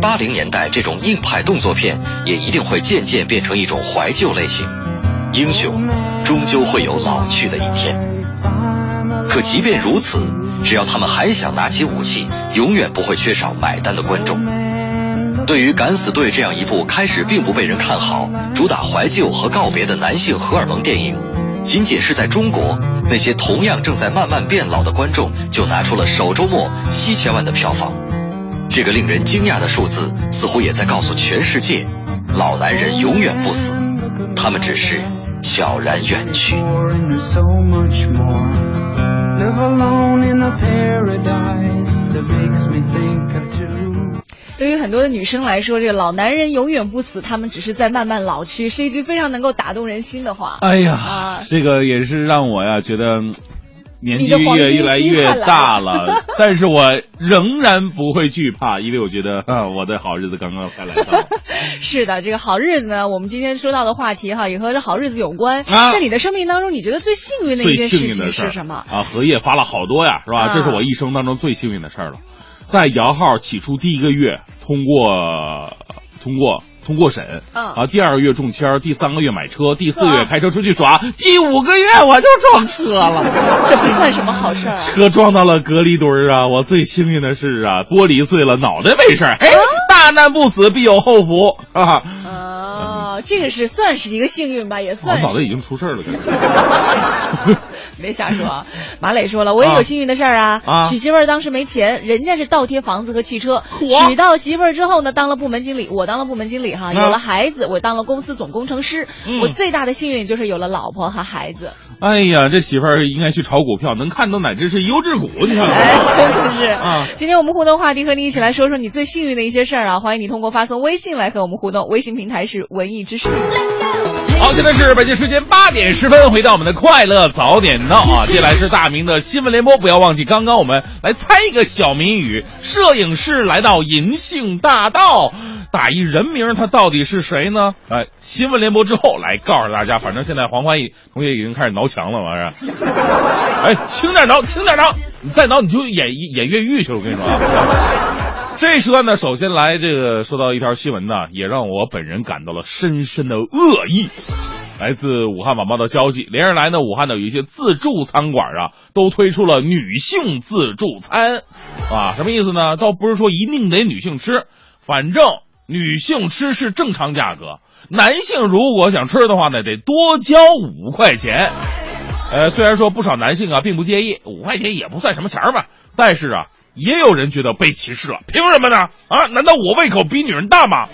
S11: 八零年代这种硬派动作片也一定会渐渐变成一种怀旧类型。英雄终究会有老去的一天。可即便如此，只要他们还想拿起武器，永远不会缺少买单的观众。对于《敢死队》这样一部开始并不被人看好、主打怀旧和告别的男性荷尔蒙电影，仅仅是在中国，那些同样正在慢慢变老的观众就拿出了首周末七千万的票房。这个令人惊讶的数字，似乎也在告诉全世界：老男人永远不死，他们只是悄然远去。
S2: 对于很多的女生来说，这个老男人永远不死，他们只是在慢慢老去，是一句非常能够打动人心的话。
S3: 哎呀，
S2: 啊
S3: 这个也是让我呀觉得嗯年纪越越来越大 了，但是我仍然不会惧怕，因为我觉得啊，我的好日子刚刚快来到。
S2: 是的，这个好日子呢，我们今天说到的话题哈，也和这好日子有关。
S3: 啊
S2: 在你的生命当中，你觉得最幸运的一件事情是什么？
S3: 啊？荷叶发了好多呀，是吧？
S2: 啊
S3: 这是我一生当中最幸运的事儿了。在摇号起初第一个月通过，通过。通过审，
S2: 嗯
S3: 啊，第二个月中签儿，第三个月买车，第四个月
S2: 啊
S3: 开车出去耍，第五个月我就撞车了。
S2: 这不算什么好事儿啊。
S3: 车撞到了隔离墩儿啊！我最幸运的是啊，玻璃碎了，脑袋没事儿。哎，大难不死必有后福啊！
S2: 哦，这个是算是一个幸运吧，也算是。
S3: 脑袋已经出事儿了，感觉。
S2: 别瞎说啊！马磊说了，我也有幸运的事儿啊。
S3: 啊
S2: 娶媳妇儿当时没钱，人家是倒贴房子和汽车。
S3: 嚯
S2: 娶到媳妇儿之后呢，当了部门经理，我当了部门经理哈。
S3: 啊
S2: 有了孩子，我当了公司总工程师。
S3: 嗯
S2: 我最大的幸运就是有了老婆和孩子。
S3: 哎呀，这媳妇儿应该去炒股票，能看到哪只是优质股，你看。
S2: 哎，真的是
S3: 啊
S2: 今天我们互动话题和你一起来说说你最幸运的一些事儿啊！欢迎你通过发送微信来和我们互动，微信平台是文艺
S3: 好，现在是北京时间八点十分，回到我们的快乐早点到啊！接下来是大明的新闻联播，不要忘记刚刚我们来猜一个小谜语：摄影师来到银杏大道，打一人名，他到底是谁呢？哎，新闻联播之后来告诉大家，反正现在黄欢喜同学已经开始挠墙了，完事儿。哎，轻点挠，轻点挠，你再挠你就演演越狱去了，我跟你说啊。这一时段呢，首先来这个说到一条新闻呢，也让我本人感到了深深的恶意。来自武汉晚报的消息，连日来呢，武汉的有一些自助餐馆啊，都推出了女性自助餐，啊，什么意思呢？倒不是说一定得女性吃，反正女性吃是正常价格，男性如果想吃的话呢，得多交五块钱。呃，虽然说不少男性啊并不介意，五块钱也不算什么钱儿吧，但是啊，也有人觉得被歧视了，凭什么呢？啊，难道我胃口比女人大吗？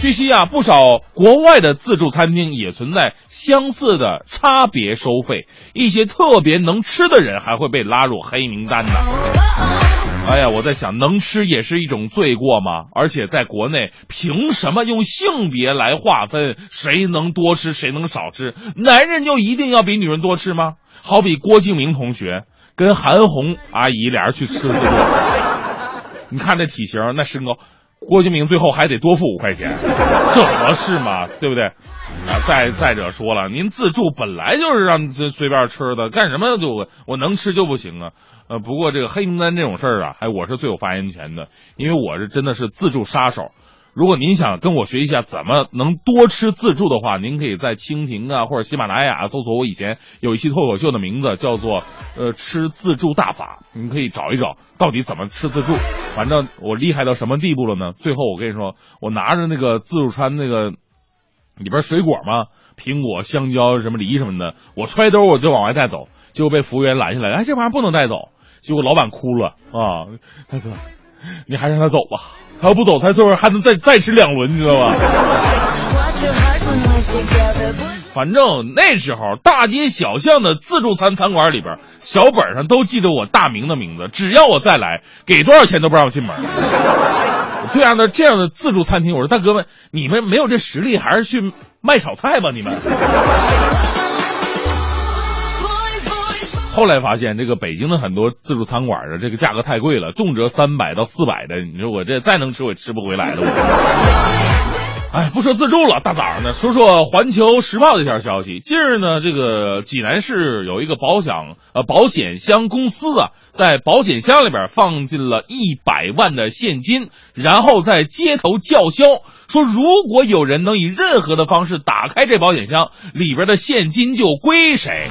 S3: 据悉啊，不少国外的自助餐厅也存在相似的差别收费，一些特别能吃的人还会被拉入黑名单呢。哎呀，我在想，能吃也是一种罪过吗？而且在国内，凭什么用性别来划分谁能多吃，谁能少吃？男人就一定要比女人多吃吗？好比郭敬明同学跟韩红阿姨俩人去吃自助，你看这体型，那身高。郭敬明最后还得多付五块钱，这合适吗？对不对？啊，再再者说了，您自助本来就是让这随便吃的，干什么就我能吃就不行啊？呃，不过这个黑名单这种事儿啊，哎，我是最有发言权的，因为我是真的是自助杀手。如果您想跟我学一下怎么能多吃自助的话，您可以在蜻蜓啊或者喜马拉雅搜索我以前有一期脱口秀的名字，叫做呃吃自助大法，您可以找一找到底怎么吃自助。反正我厉害到什么地步了呢？最后我跟你说，我拿着那个自助餐那个里边水果嘛，苹果、香蕉、什么梨什么的，我揣兜我就往外带走，结果被服务员拦下来，哎，这玩意儿不能带走。结果老板哭了啊，大哥，你还让他走吧。他要不走，他最后还能再再吃两轮，你知道吧？反正那时候大街小巷的自助餐餐馆里边，小本上都记着我大明的名字。只要我再来，给多少钱都不让我进门。对啊，那这样的自助餐厅，我说大哥们，你们没有这实力，还是去卖炒菜吧，你们。后来发现，这个北京的很多自助餐馆的这个价格太贵了，动辄三百到四百的。你说我这再能吃，我也吃不回来了。哎，不说自助了，大早上的说说《环球时报》的一条消息。近日呢，这个济南市有一个保险呃保险箱公司啊，在保险箱里边放进了一百万的现金，然后在街头叫嚣说，如果有人能以任何的方式打开这保险箱，里边的现金就归谁。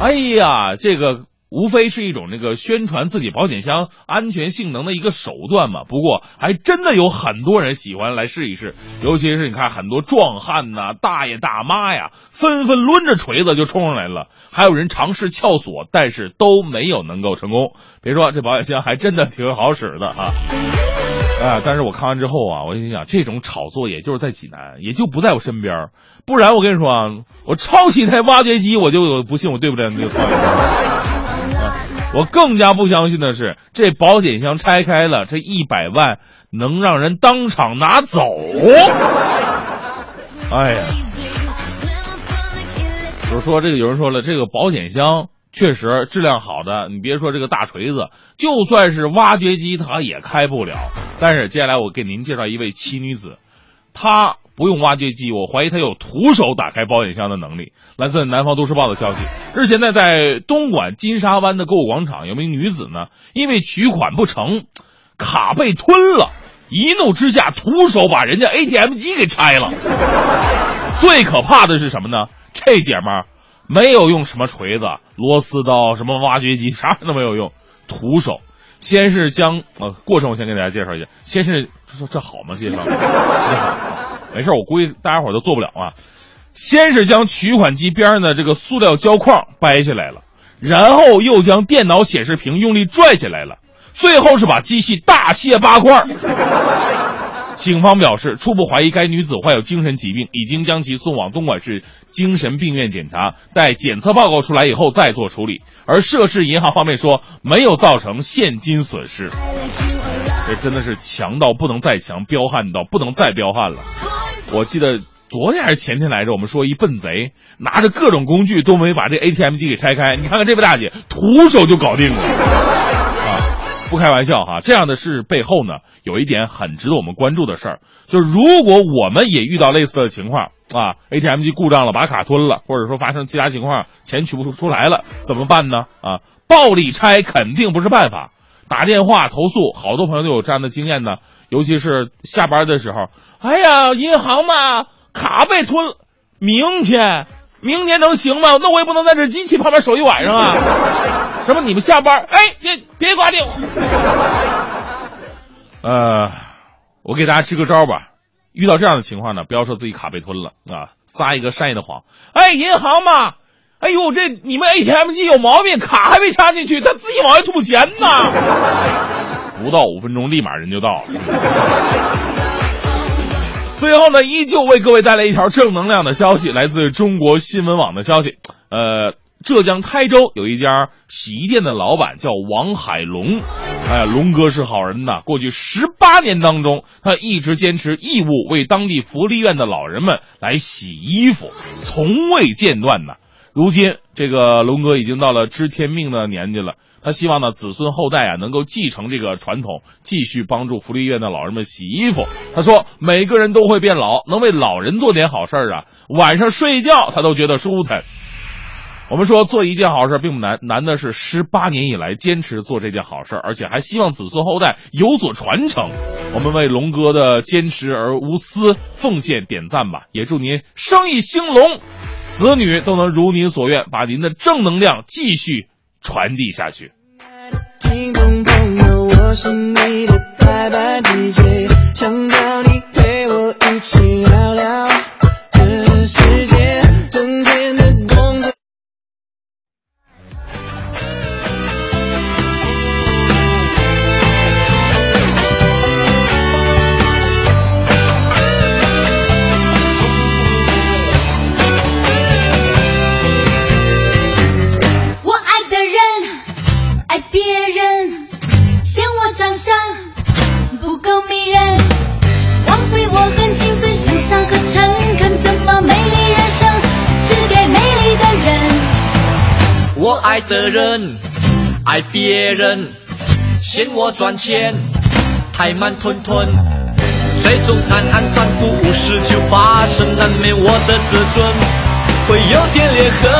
S3: 哎呀，这个无非是一种那个宣传自己保险箱安全性能的一个手段嘛。不过，还真的有很多人喜欢来试一试，尤其是你看很多壮汉呐、大爷大妈呀，纷纷抡着锤子就冲上来了。还有人尝试撬锁，但是都没有能够成功。别说这保险箱还真的挺好使的啊！啊！但是我看完之后啊，我心想，这种炒作也就是在济南，也就不在我身边。不然我跟你说啊，我抄起台挖掘机，我就不信我对不对那个操！我更加不相信的是，这保险箱拆开了，这一百万能让人当场拿走？哎呀！就说这个，有人说了，这个保险箱。确实质量好的，你别说这个大锤子，就算是挖掘机它也开不了。但是接下来我给您介绍一位奇女子，她不用挖掘机，我怀疑他有徒手打开保险箱的能力。来自南方都市报的消息，日前呢，在东莞金沙湾的购物广场，有名女子呢，因为取款不成，卡被吞了，一怒之下徒手把人家 ATM 机给拆了。最可怕的是什么呢？这姐们儿。没有用什么锤子、螺丝刀、什么挖掘机，啥都没有用，徒手。先是将呃过程，我先给大家介绍一下。先是说这好吗？介绍，没事，我估计大家伙都做不了啊。先是将取款机边上的这个塑料胶框掰下来了，然后又将电脑显示屏用力拽下来了，最后是把机器大卸八块。警方表示，初步怀疑该女子患有精神疾病，已经将其送往东莞市精神病院检查，待检测报告出来以后再做处理。而涉事银行方面说，没有造成现金损失。这真的是强到不能再强，彪悍到不能再彪悍了。我记得昨天还是前天来着，我们说一笨贼拿着各种工具都没把这 ATM 机给拆开，你看看这位大姐，徒手就搞定了啊。不开玩笑哈，这样的事背后呢，有一点很值得我们关注的事儿，就是如果我们也遇到类似的情况啊，ATM 机故障了，把卡吞了，或者说发生其他情况，钱取不出出来了，怎么办呢？啊，暴力拆肯定不是办法，打电话投诉，好多朋友都有这样的经验呢，尤其是下班的时候，哎呀，银行嘛，卡被吞，明天，明天能行吗？那我也不能在这机器旁边守一晚上啊。什么？你们下班？哎，别别挂电话。呃，我给大家支个招吧。遇到这样的情况呢，不要说自己卡被吞了啊，撒一个善意的谎。哎，银行嘛，哎呦，这你们 ATM 机有毛病，卡还没插进去，他自己往外吐钱呢。不到五分钟，立马人就到了。最后呢，依旧为各位带来一条正能量的消息，来自中国新闻网的消息。呃，浙江台州有一家洗衣店的老板叫王海龙，哎呀，龙哥是好人呐。过去十八年当中，他一直坚持义务为当地福利院的老人们来洗衣服，从未间断呐。如今，这个龙哥已经到了知天命的年纪了。他希望呢，子孙后代啊能够继承这个传统，继续帮助福利院的老人们洗衣服。他说，每个人都会变老，能为老人做点好事儿啊，晚上睡觉他都觉得舒坦。我们说做一件好事并不难，难的是十八年以来坚持做这件好事，而且还希望子孙后代有所传承。我们为龙哥的坚持而无私奉献点赞吧，也祝您生意兴隆。子女都能如您所愿，把您的正能量继续传递下去。
S13: 听众朋友，我是你的拜拜 DJ，想叫你陪我一起聊聊的
S4: 人，爱别人，嫌我
S14: 赚钱太慢吞吞，最终惨案三不五时就发生，难免我的自尊会有点裂痕。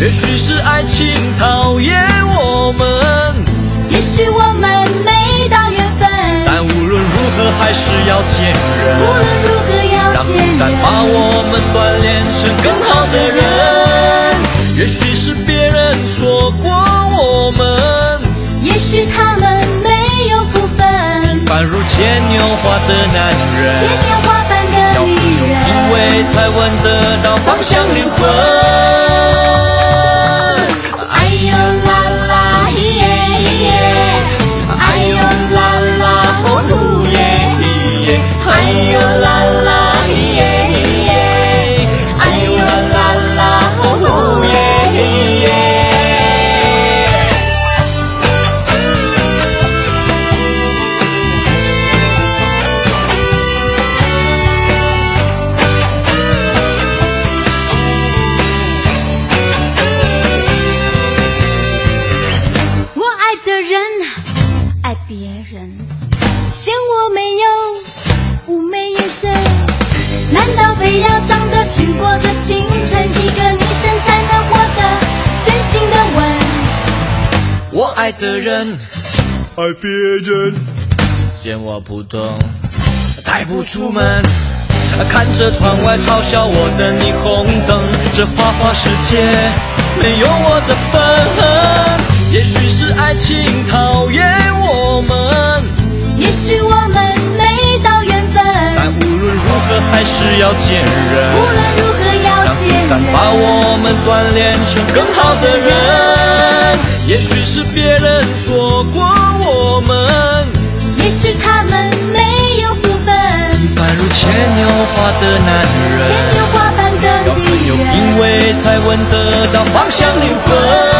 S14: 也许是爱情讨厌我们，
S4: 也许我们没到缘分，
S14: 但无论如何还是要见人。
S4: 无论如何要
S14: 让
S4: 见
S14: 孤单把。我们锻炼成更好的人。牵牛花的男人牵，
S4: 牛花般的女人。
S14: 因为才闻得到芳香灵魂。
S4: 人，爱别人，嫌我
S14: 普通，带不出门。看着窗外嘲笑我的霓虹灯，这花花世界没有我的份。也许是爱情讨厌我们，
S4: 也许我们没到缘分，
S14: 但无论如何还是要见人。
S4: 无论如何要见
S14: 单把。我们锻炼成更好的人。也许是别人错花的男人。
S4: 牵牛花般的
S14: 有
S4: 女
S14: 有
S4: 人。
S14: 因为才闻得到芳香灵魂。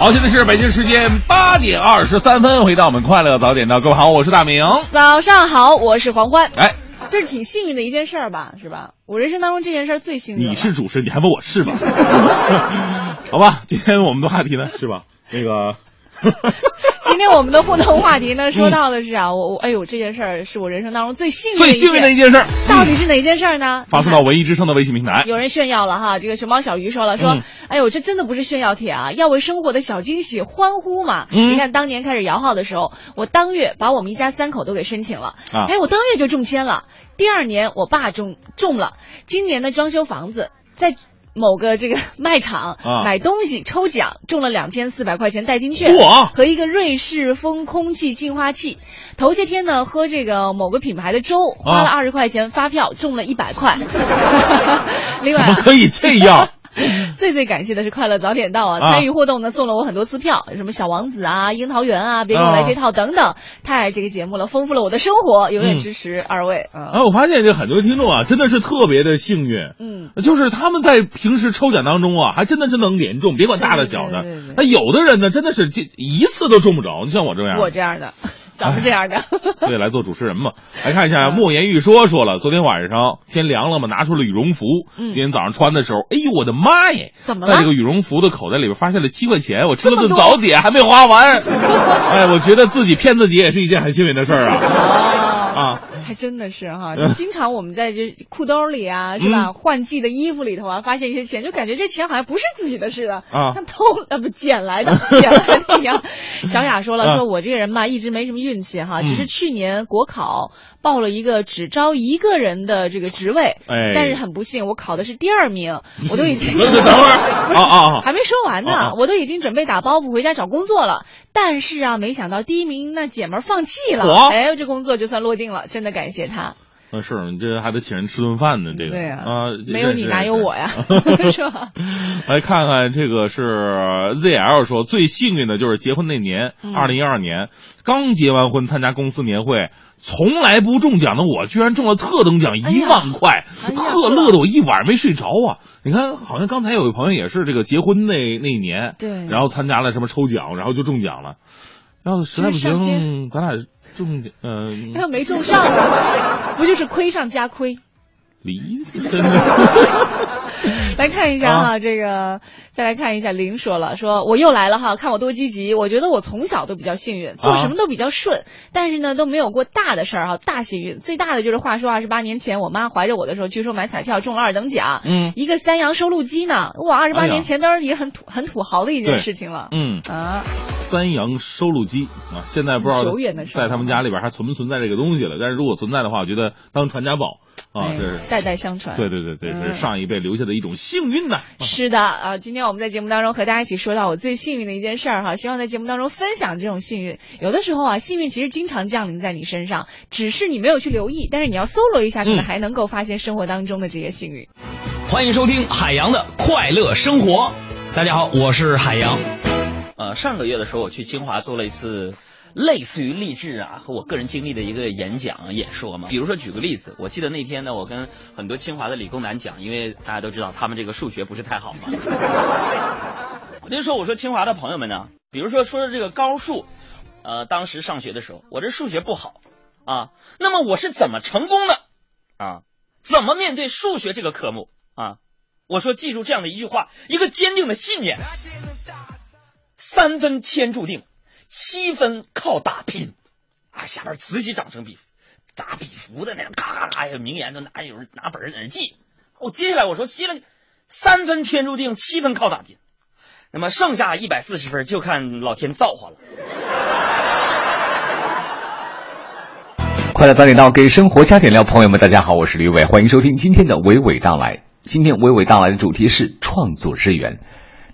S3: 好，现在是北京时间八点二十三分，回到我们快乐早点到，各位好，我是大明。
S2: 早上好，我是黄欢。
S3: 哎，
S2: 这是挺幸运的一件事儿吧，是吧？我人生当中这件事儿最幸运了。
S3: 你是主持人，你还问我是吧？好吧，今天我们的话题呢是吧？那个
S2: 今天我们的互动话题呢，说到的是啊，我我哎呦这件事儿是我人生当中最幸运
S3: 最幸运的一件事儿，
S2: 到底是哪件事儿呢？
S3: 发送到文艺之声的微信平台。
S2: 有人炫耀了哈，这个熊猫小鱼说了说，
S3: 嗯
S2: 哎呦这真的不是炫耀帖啊，要为生活的小惊喜欢呼嘛。
S3: 嗯
S2: 你看当年开始摇号的时候，我当月把我们一家三口都给申请了，
S3: 啊
S2: 哎我当月就中签了，第二年我爸中中了，今年的装修房子在。某个这个 卖场、
S3: 啊
S2: 买东西抽奖中了两千四百块钱代金券和一个瑞士风空气净化器。头些天呢喝这个某个品牌的粥，花了
S3: 啊
S2: 二十块钱发票中了一百块。另外啊
S3: 怎么可以这样？
S2: 最最感谢的是快乐早点到啊！
S3: 啊
S2: 参与互动呢，送了我很多次票，什么小王子啊、樱桃园啊、别给我来这套等等，太爱这个节目了，丰富了我的生活，永远支持二位。嗯
S3: 哎，我发现这很多听众啊，真的是特别的幸运，
S2: 嗯，
S3: 就是他们在平时抽奖当中啊，还真的是能连中，别管大的小的。那有的人呢，真的是这一次都中不着，像我这样。
S2: 我这样的，咱们这样的，
S3: 所以来做主持人嘛。来看一下莫言玉说说了，昨天晚上天凉了嘛，拿出了羽绒服。
S2: 嗯
S3: 今天早上穿的时候，哎呦我的妈耶！
S2: 怎么了
S3: 在这个羽绒服的口袋里边发现了七块钱，我吃了顿早点还没花完。哎，我觉得自己骗自己也是一件很幸运的事儿啊啊！
S2: 还真的是哈，经常我们在这裤兜里啊，是吧？
S3: 嗯
S2: 换季的衣服里头啊，发现一些钱，就感觉这钱好像不是自己的似的
S3: 啊
S2: 像偷啊不捡来的，捡来的一样。小雅说了，
S3: 啊
S2: 说我这个人吧，一直没什么运气哈，
S3: 嗯
S2: 只是去年国考报了一个只招一个人的这个职位，
S3: 哎
S2: 但是很不幸，我考的是第二名，我都已经
S3: 等等会儿啊啊啊！
S2: 还没说完呢，我都已经准备打包袱回家找工作了。但是啊，没想到第一名那姐们儿放弃了，哎，这工作就算落定了，真的感谢他。
S3: 那是你这还得请人吃顿饭呢，这个
S2: 对呀
S3: 啊，
S2: 没有你哪有我呀
S3: 是
S2: 是吧？
S3: 来看看这个是 ZL 说最幸运的就是结婚那年，
S2: 嗯
S3: 二零一二年刚结完婚，参加公司年会。从来不中奖的我，居然中了特等奖一万块，特乐的我一晚上没睡着啊！你看，好像刚才有一朋友也是这个结婚那那一年，
S2: 对
S3: 然后参加了什么抽奖，然后就中奖了。要是实在不行，咱俩中奖，呃，
S2: 要没中上呢，不就是亏上加亏？
S3: 离真的。
S2: 来看一下哈，
S3: 啊
S2: 这个再来看一下，林说了，说我又来了哈，看我多积极。我觉得我从小都比较幸运，做什么都比较顺，但是呢都没有过大的事儿哈，大幸运。最大的就是话说二十八年前，我妈怀着我的时候，据说买彩票中了二等奖，
S3: 嗯
S2: 一个三洋收录机呢，哇，二十八年前当然也很土很土豪的一件事情了。
S3: 嗯
S2: 啊，
S3: 三洋收录机啊，现在不知道
S2: 久远的事儿
S3: 在他们家里边还存不存在这个东西了。但是如果存在的话，我觉得当传家宝啊，
S2: 哎
S3: 这是
S2: 代代相传。
S3: 对对对对，这
S2: 嗯
S3: 是上一辈留下的一种幸运呐。
S2: 是的，啊，今天我们在节目当中和大家一起说到我最幸运的一件事儿哈，希望在节目当中分享这种幸运。有的时候啊，幸运其实经常降临在你身上，只是你没有去留意，但是你要搜罗一下，可能
S6: 嗯
S2: 还能够发现生活当中的这些幸运。
S6: 欢迎收听海洋的快乐生活。大家好，我是海洋。
S7: 呃，上个月的时候，我去清华做了一次类似于励志啊和我个人经历的一个演讲演说嘛。比如说举个例子，我记得那天呢，我跟很多清华的理工男讲，因为大家都知道他们这个数学不是太好嘛。我就说，我说清华的朋友们呢，比如说说这个高数，呃，当时上学的时候，我这数学不好啊，那么我是怎么成功的啊？怎么面对数学这个科目啊？我说记住这样的一句话，一个坚定的信念。三分天注定，七分靠打拼。啊，下边此起掌声比打比符的那种，咔咔咔，有名言都拿有人拿本儿在那记。我、接下来我说，接了三分天注定，七分靠打拼。那么剩下一百四十分就看老天造化了。
S15: 快乐早点到，给生活加点料。朋友们，大家好，我是吕伟，欢迎收听今天的娓娓道来。今天娓娓道来的主题是创作之源，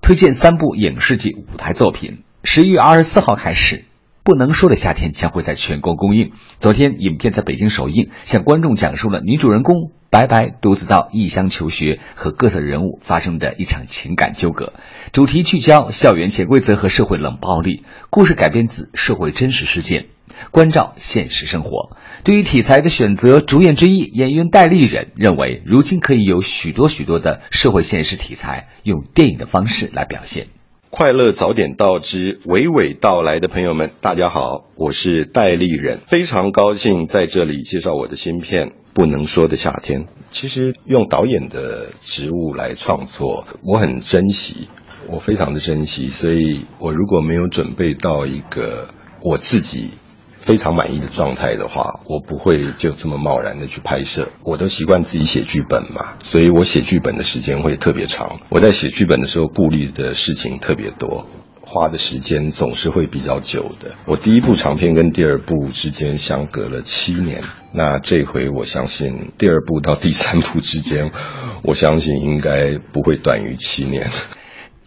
S15: 推荐三部影视剧舞台作品。十一月二十四号开始，《不能说的夏天》将会在全国公映。昨天，影片在北京首映，向观众讲述了女主人公白白独自到异乡求学和各色人物发生的一场情感纠葛。主题聚焦校园潜规则和社会冷暴力，故事改编自社会真实事件。关照现实生活。对于题材的选择，主演之一演员戴立忍认为，如今可以有许多许多的社会现实题材，用电影的方式来表现。
S16: 快乐早点到之娓娓道来的朋友们，大家好，我是戴立忍，非常高兴在这里介绍我的新片《不能说的夏天》。其实用导演的职务来创作，我很珍惜。我非常的珍惜，所以我如果没有准备到一个我自己非常满意的状态的话，我不会就这么贸然的去拍摄。我都习惯自己写剧本嘛，所以我写剧本的时间会特别长。我在写剧本的时候，顾虑的事情特别多。花的时间总是会比较久的。我第一部长片跟第二部之间相隔了七年，那这回我相信第二部到第三部之间，我相信应该不会短于七年。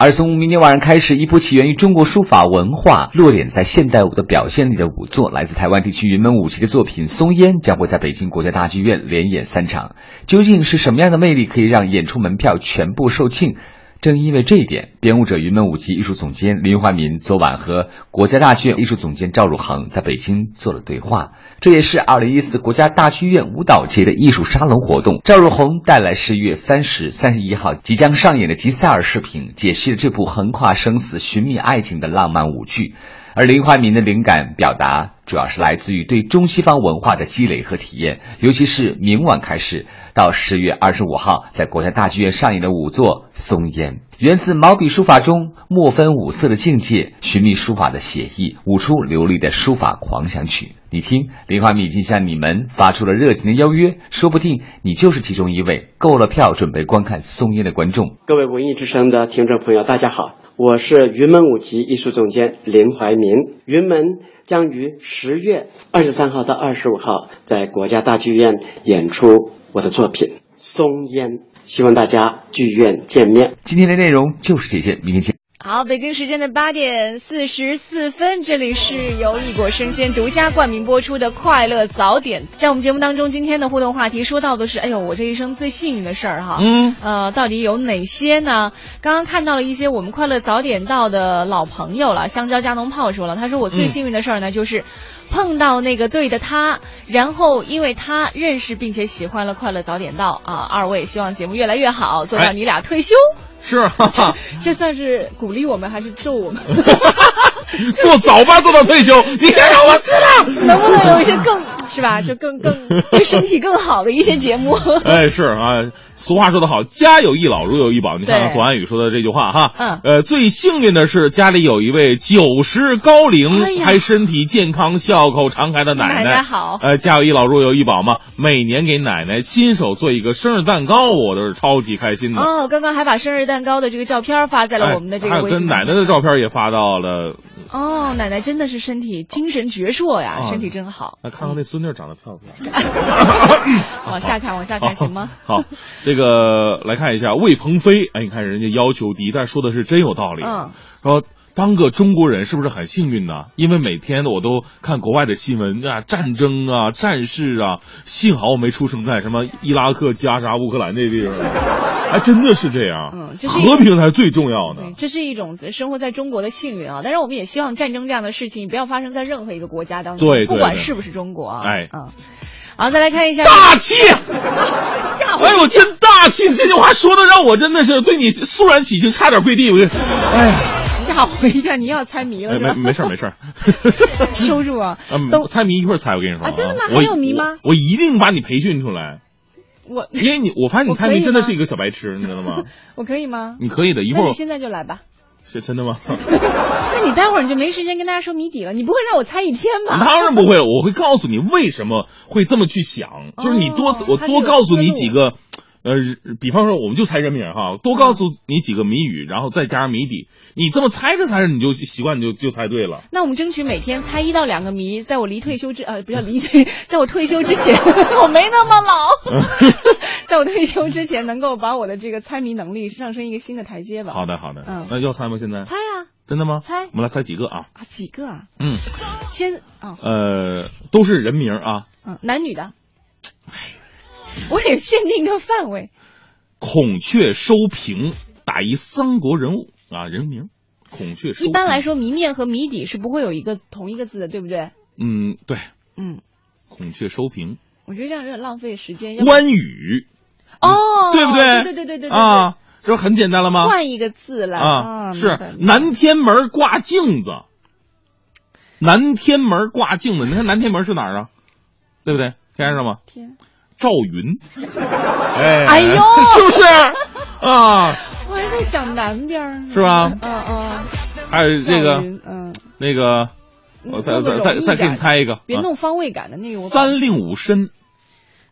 S15: 而从明天晚上开始，一部起源于中国书法文化、落点在现代舞的表现力的舞作，来自台湾地区云门舞集的作品《松烟》将会在北京国家大剧院连演三场。究竟是什么样的魅力可以让演出门票全部售罄？正因为这一点，编舞者云门舞集艺术总监林怀民昨晚和国家大剧院艺术总监赵汝恒在北京做了对话。这也是二零一四国家大剧院舞蹈节的艺术沙龙活动。赵汝恒带来十一月三十、三十一号即将上演的《吉赛尔》视频，解析了这部横跨生死、寻觅爱情的浪漫舞剧。而林怀民的灵感表达主要是来自于对中西方文化的积累和体验，尤其是明晚开始到十月二十五号在国家大剧院上演的舞作《松烟》，源自毛笔书法中墨分五色的境界，寻觅书法的写意，舞出流利的书法狂想曲。你听，林怀民已经向你们发出了热情的邀约，说不定你就是其中一位购了票准备观看《松烟》的观众。
S17: 各位文艺之声的听众朋友，大家好。我是云门舞集艺术总监林怀民。云门将于十月二十三号到二十五号在国家大剧院演出我的作品《松烟》，希望大家剧院见面。
S15: 今天的内容就是这些，明天见。
S2: 好，北京时间的八点四十四分，这里是由一果生鲜独家冠名播出的快乐早点。在我们节目当中，今天的互动话题说到的是，哎呦，我这一生最幸运的事儿哈。
S3: 嗯。
S2: 呃，到底有哪些呢？刚刚看到了一些我们快乐早点到的老朋友了。香蕉加农炮说了，他说我最幸运的事儿呢，就是碰到那个对的他，然后因为他认识并且喜欢了快乐早点到啊。二位希望节目越来越好，做到你俩退休。
S3: 是，哈哈，
S2: 这算是鼓励我们还是咒我们？
S3: 做早吧，做到退休，你该让我死了。
S2: 能不能有一些更是吧？就更更 对身体更好的一些节目？
S3: 哎，是啊，俗话说得好，家有一老，如有一宝。你看看左安宇说的这句话哈。
S2: 嗯。
S3: 呃，最幸运的是家里有一位九十高龄还身体健康、笑口常开的奶
S2: 奶。奶奶好。
S3: 呃，家有一老，如有一宝嘛。每年给奶奶亲手做一个生日蛋糕，我都是超级开心的。
S2: 哦，刚刚还把生日蛋糕的这个照片发在了我们的这个微信。
S3: 跟奶奶的照片也发到了。
S2: 哦，奶奶真的是身体精神矍铄呀，身体真好。
S3: 来看看那孙女长得漂不漂
S2: 亮？往下看，往下看，行吗？
S3: 好，这个来看一下魏鹏飞。哎，你看人家要求低，但说的是真有道理。
S2: 嗯，
S3: 说。当个中国人是不是很幸运呢？因为每天我都看国外的新闻啊，战争啊，战事啊。幸好我没出生在什么伊拉克、加沙、乌克兰那地方，还真的是这样。
S2: 嗯，
S3: 和平才是最重要的。
S2: 这是一种生活在中国的幸运啊！但是我们也希望战争这样的事情不要发生在任何一个国家当中，
S3: 对，
S2: 不管是不是中国啊。
S3: 哎，
S2: 嗯，好，再来看一下
S3: 大气。哎呦，真大气！这句话说的让我真的是对你肃然起敬，差点跪地。我就，哎呀。
S2: 吓我一跳！你要猜谜了？
S3: 没没事没事。
S2: 收住啊！
S3: 都猜谜一会儿猜，我跟你说
S2: 啊，真的吗？还有谜吗？
S3: 我一定把你培训出来。
S2: 我
S3: 因为你，我发现你猜谜真的是一个小白痴，你知道吗？
S2: 我可以吗？
S3: 你可以的，一会儿。
S2: 你现在就来吧。
S3: 是真的吗？
S2: 那你待会儿你就没时间跟大家说谜底了。你不会让我猜一天吧？
S3: 当然不会，我会告诉你为什么会这么去想。就是你多次，我多告诉你几个。呃，比方说，我们就猜人名哈，多告诉你几个谜语，然后再加上谜底，你这么猜着猜着，你就习惯，你就就猜对了。
S2: 那我们争取每天猜一到两个谜，在我离退休之呃，不要离 退，在我退休之前，我没那么老，在我退休之前，能够把我的这个猜谜能力上升一个新的台阶吧。
S3: 好的，好的，
S2: 嗯，
S3: 那要猜吗？现在
S2: 猜啊，
S3: 真的吗？
S2: 猜，
S3: 我们来猜几个啊？
S2: 啊，几个啊？
S3: 嗯，
S2: 先啊，
S3: 呃，都是人名啊，
S2: 嗯，男女的，我也限定个范围。
S3: 孔雀收屏，打一三国人物啊，人名。孔雀收。
S2: 一般来说，谜面和谜底是不会有一个同一个字的，对不对？
S3: 嗯，对。
S2: 嗯。
S3: 孔雀收屏。
S2: 我觉得这样有点浪费时间。
S3: 关羽。
S2: 哦。
S3: 对不
S2: 对？对对对对对。
S3: 啊，这不很简单了吗？
S2: 换一个字来
S3: 啊。是南天门挂镜子。南天门挂镜子，你看南天门是哪儿啊？对不对？天上吗？
S2: 天。
S3: 赵云，哎，
S2: 哎呦，
S3: 是不是？啊，
S2: 我还在想南边儿呢。
S3: 是吧？
S2: 嗯嗯，
S3: 还有这个
S2: 嗯，
S3: 那个，我再再再再给你猜一个，啊。
S2: 别弄方位感的那个
S3: 三令五申。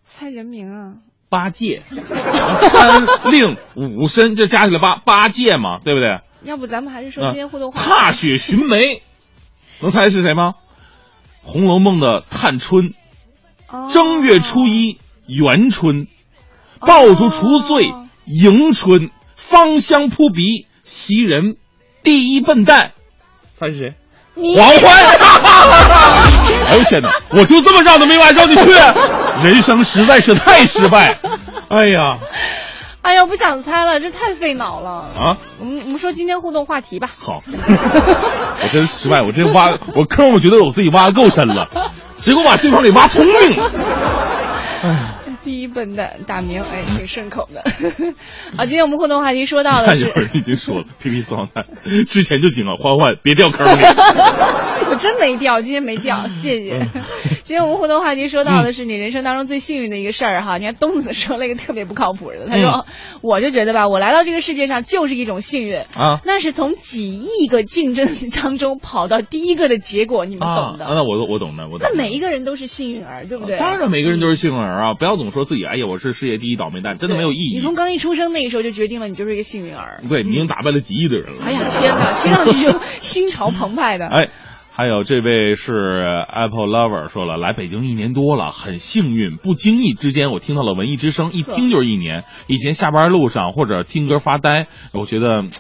S2: 猜人名啊。
S3: 八戒，三令五申，这加起来八八戒嘛，对不对？
S2: 要不咱们还是说
S3: 啊
S2: 今天互动话题？
S3: 踏雪寻梅，能猜是谁吗？《红楼梦》的探春，
S2: 哦。
S3: 正月初一元春，爆竹除岁迎春，芳香扑鼻袭人，第一笨蛋，猜是谁？
S2: 你
S3: 黄欢。哎呦天哪！我就这么绕都没晚上去，人生实在是太失败。哎呀
S2: 哎呀，不想猜了，这太费脑了。
S3: 啊！
S2: 我们我们说今天互动话题吧。
S3: 好，我真失败，我这挖我坑，我觉得我自己挖的够深了，结果把对方给挖聪明了。
S2: 第一笨蛋大名，哎，挺顺口的。好，今天我们互动话题说到的是
S3: 看有，人已经说了，皮皮四号麦之前就警告欢欢别掉坑里。
S2: 我真没掉，今天没掉，谢谢。今天我们互动话题说到的是你人生当中最幸运的一个事儿哈。你看东子说了一个特别不靠谱的，他说、我就觉得吧，我来到这个世界上就是一种幸运
S3: 啊
S2: 那是从几亿个竞争当中跑到第一个的结果，你们
S3: 啊
S2: 懂，的。
S3: 那我我懂的，我懂的。
S2: 那每一个人都是幸运儿，对不对？
S3: 当然每个人都是幸运儿啊！不要总说自己，哎呀，我是世界第一倒霉蛋，真的没有意义。
S2: 你从刚一出生那个时候就决定了，你就是一个幸运儿。
S3: 对你已经打败了几亿的人了。
S2: 哎呀，天哪，听上去就心潮澎湃的。
S3: 哎，还有这位是 Apple Lover 说了，来北京一年多了，很幸运，不经意之间我听到了文艺之声，一听就是一年。以前下班路上或者听歌发呆，我觉得。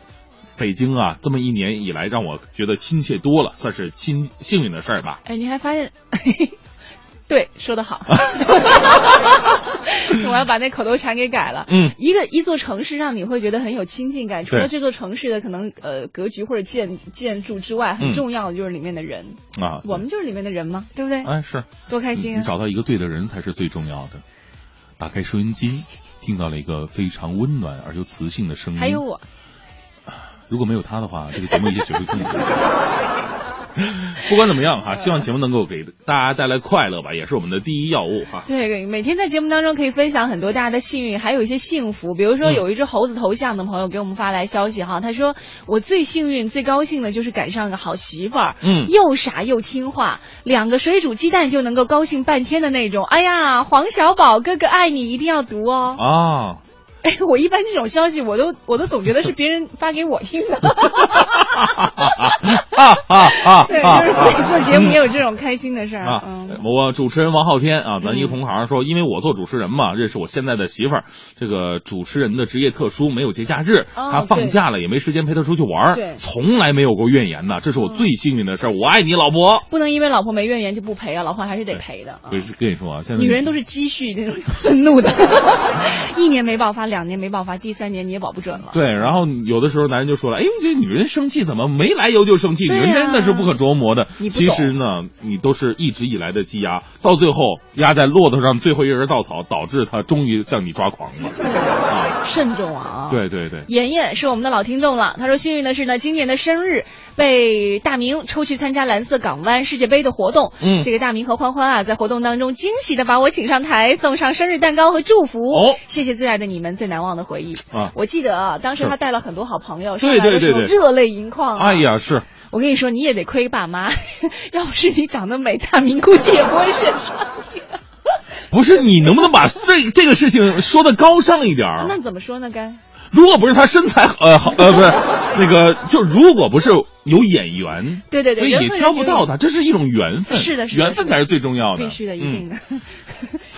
S3: 北京啊，这么一年以来，让我觉得亲切多了，算是亲幸运的事儿吧。
S2: 哎，你还发现？对，说得好。我要把那口头禅给改了。
S3: 嗯，
S2: 一个一座城市让你会觉得很有亲近感，除了这座城市的可能呃格局或者建建筑之外，很
S3: 嗯
S2: 重要的就是里面的人。
S3: 啊，
S2: 我们就是里面的人嘛，对不对？
S3: 哎是，
S2: 多开心啊
S3: 你！找到一个对的人才是最重要的。打开收音机，听到了一个非常温暖而又磁性的声音。
S2: 还有我，
S3: 如果没有他的话，这个节目也许会更。不管怎么样哈，希望节目能够给大家带来快乐吧，也是我们的第一要务哈。
S2: 对，每天在节目当中可以分享很多大家的幸运，还有一些幸福。比如说，
S3: 嗯
S2: 有一只猴子头像的朋友给我们发来消息哈，他说我最幸运、最高兴的就是赶上个好媳妇儿，
S3: 嗯
S2: 又傻又听话，两个水煮鸡蛋就能够高兴半天的那种。哎呀，黄小宝哥哥爱你，一定要读哦。
S3: 啊，
S2: 哎，我一般这种消息我都我都总觉得是别人发给我听的。
S3: 啊啊啊！
S2: 对，
S3: 啊
S2: 就是所以做节目也有这种开心的事儿。
S3: 啊
S2: 嗯，，
S3: 我主持人王浩天啊，咱一个同行说，因为我做主持人嘛，认识我现在的媳妇儿，这个主持人的职业特殊，没有节假日，
S2: 哦
S3: 他放假了也没时间陪她出去玩从来没有过怨言呐，这是我最幸运的事儿。我爱你，老婆。
S2: 不能因为老婆没怨言就不陪啊，老婆还是得陪的。
S3: 跟跟你说啊，现在
S2: 女人都是积蓄那种愤怒的，一年没爆发，两年没爆发，第三年你也保不准了。
S3: 对，然后有的时候男人就说了，哎呦，这女人生气怎么没来由就生气？女人真的是不可琢磨的。其实呢，你都是一直以来的积压，到最后压在骆驼上最后一根稻草，导致他终于向你抓狂了。啊，
S2: 慎重啊！
S3: 对对对，
S2: 妍妍是我们的老听众了，她说幸运的是呢，今年的生日被大明抽去参加蓝色港湾世界杯的活动。
S3: 嗯
S2: 这个大明和欢欢啊，在活动当中惊喜的把我请上台，送上生日蛋糕和祝福。
S3: 哦，
S2: 谢谢最爱的你们，最难忘的回忆。
S3: 啊
S2: 我记得啊，当时他带了很多好朋友
S3: 对
S2: 上来的时候
S3: 对对对
S2: 热泪盈眶、啊。
S3: 哎呀，是
S2: 我跟你说，你也得亏爸妈，要不是你长得美，大明估计也不会选上你。
S3: 不是你能不能把这这个事情说的高尚一点儿？
S2: 那怎么说呢？该
S3: 如果不是他身材呃好呃不是 那个，就如果不是有眼缘，
S2: 对对对
S3: 所以你
S2: 人和人有
S3: 挑不到他，这是一种缘分。
S2: 是的是的
S3: 缘分才是最重要的。
S2: 必须的，一
S3: 嗯
S2: 定的。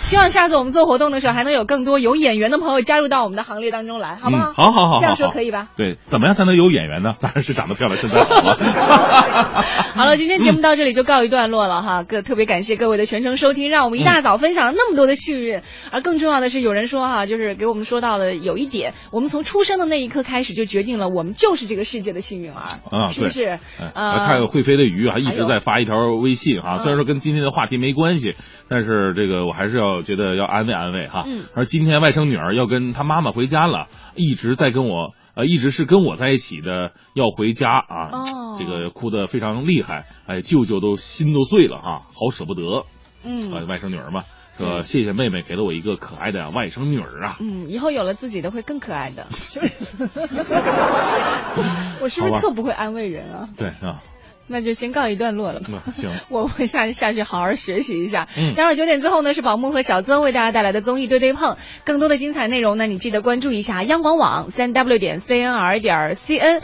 S2: 希望下次我们做活动的时候，还能有更多有眼缘的朋友加入到我们的行列当中来，好不好？
S3: 嗯好好好好
S2: 这样说可以吧？
S3: 对，怎么样才能有眼缘呢？当然是长得漂亮，身材好了。
S2: 好了，今天节目到这里就告一段落了哈，各特别感谢各位的全程收听，让我们一大早分享了那么多的幸运，而更重要的是，有人说哈，就是给我们说到了有一点，我们从出生的那一刻开始就决定了，我们就是这个世界的幸运儿，
S3: 啊，
S2: 是不是？
S3: 哎
S2: 呃
S3: 看会飞的鱼啊，一直在发一条微信哈，
S2: 嗯
S3: 虽然说跟今天的话题没关系，但是这个我还是要觉得要安慰安慰哈。
S2: 嗯
S3: 而今天外甥女儿要跟她妈妈回家了，一直在跟我呃，一直是跟我在一起的，要回家啊，
S2: 哦
S3: 这个哭得非常厉害，哎，舅舅都心都碎了哈，好舍不得。
S2: 嗯
S3: 呃，外甥女儿嘛，说谢谢妹妹给了我一个可爱的外甥女儿啊。
S2: 嗯，以后有了自己的会更可爱的。我是不是特不会安慰人啊？
S3: 对啊，
S2: 那就先告一段落了。
S3: 那行。
S2: 我会下下去好好学习一下。
S3: 嗯
S2: 待会儿九点之后呢，是宝木和小曾为大家带来的综艺对对碰。更多的精彩内容呢，你记得关注一下央广网三 w 点 cnr 点 cn。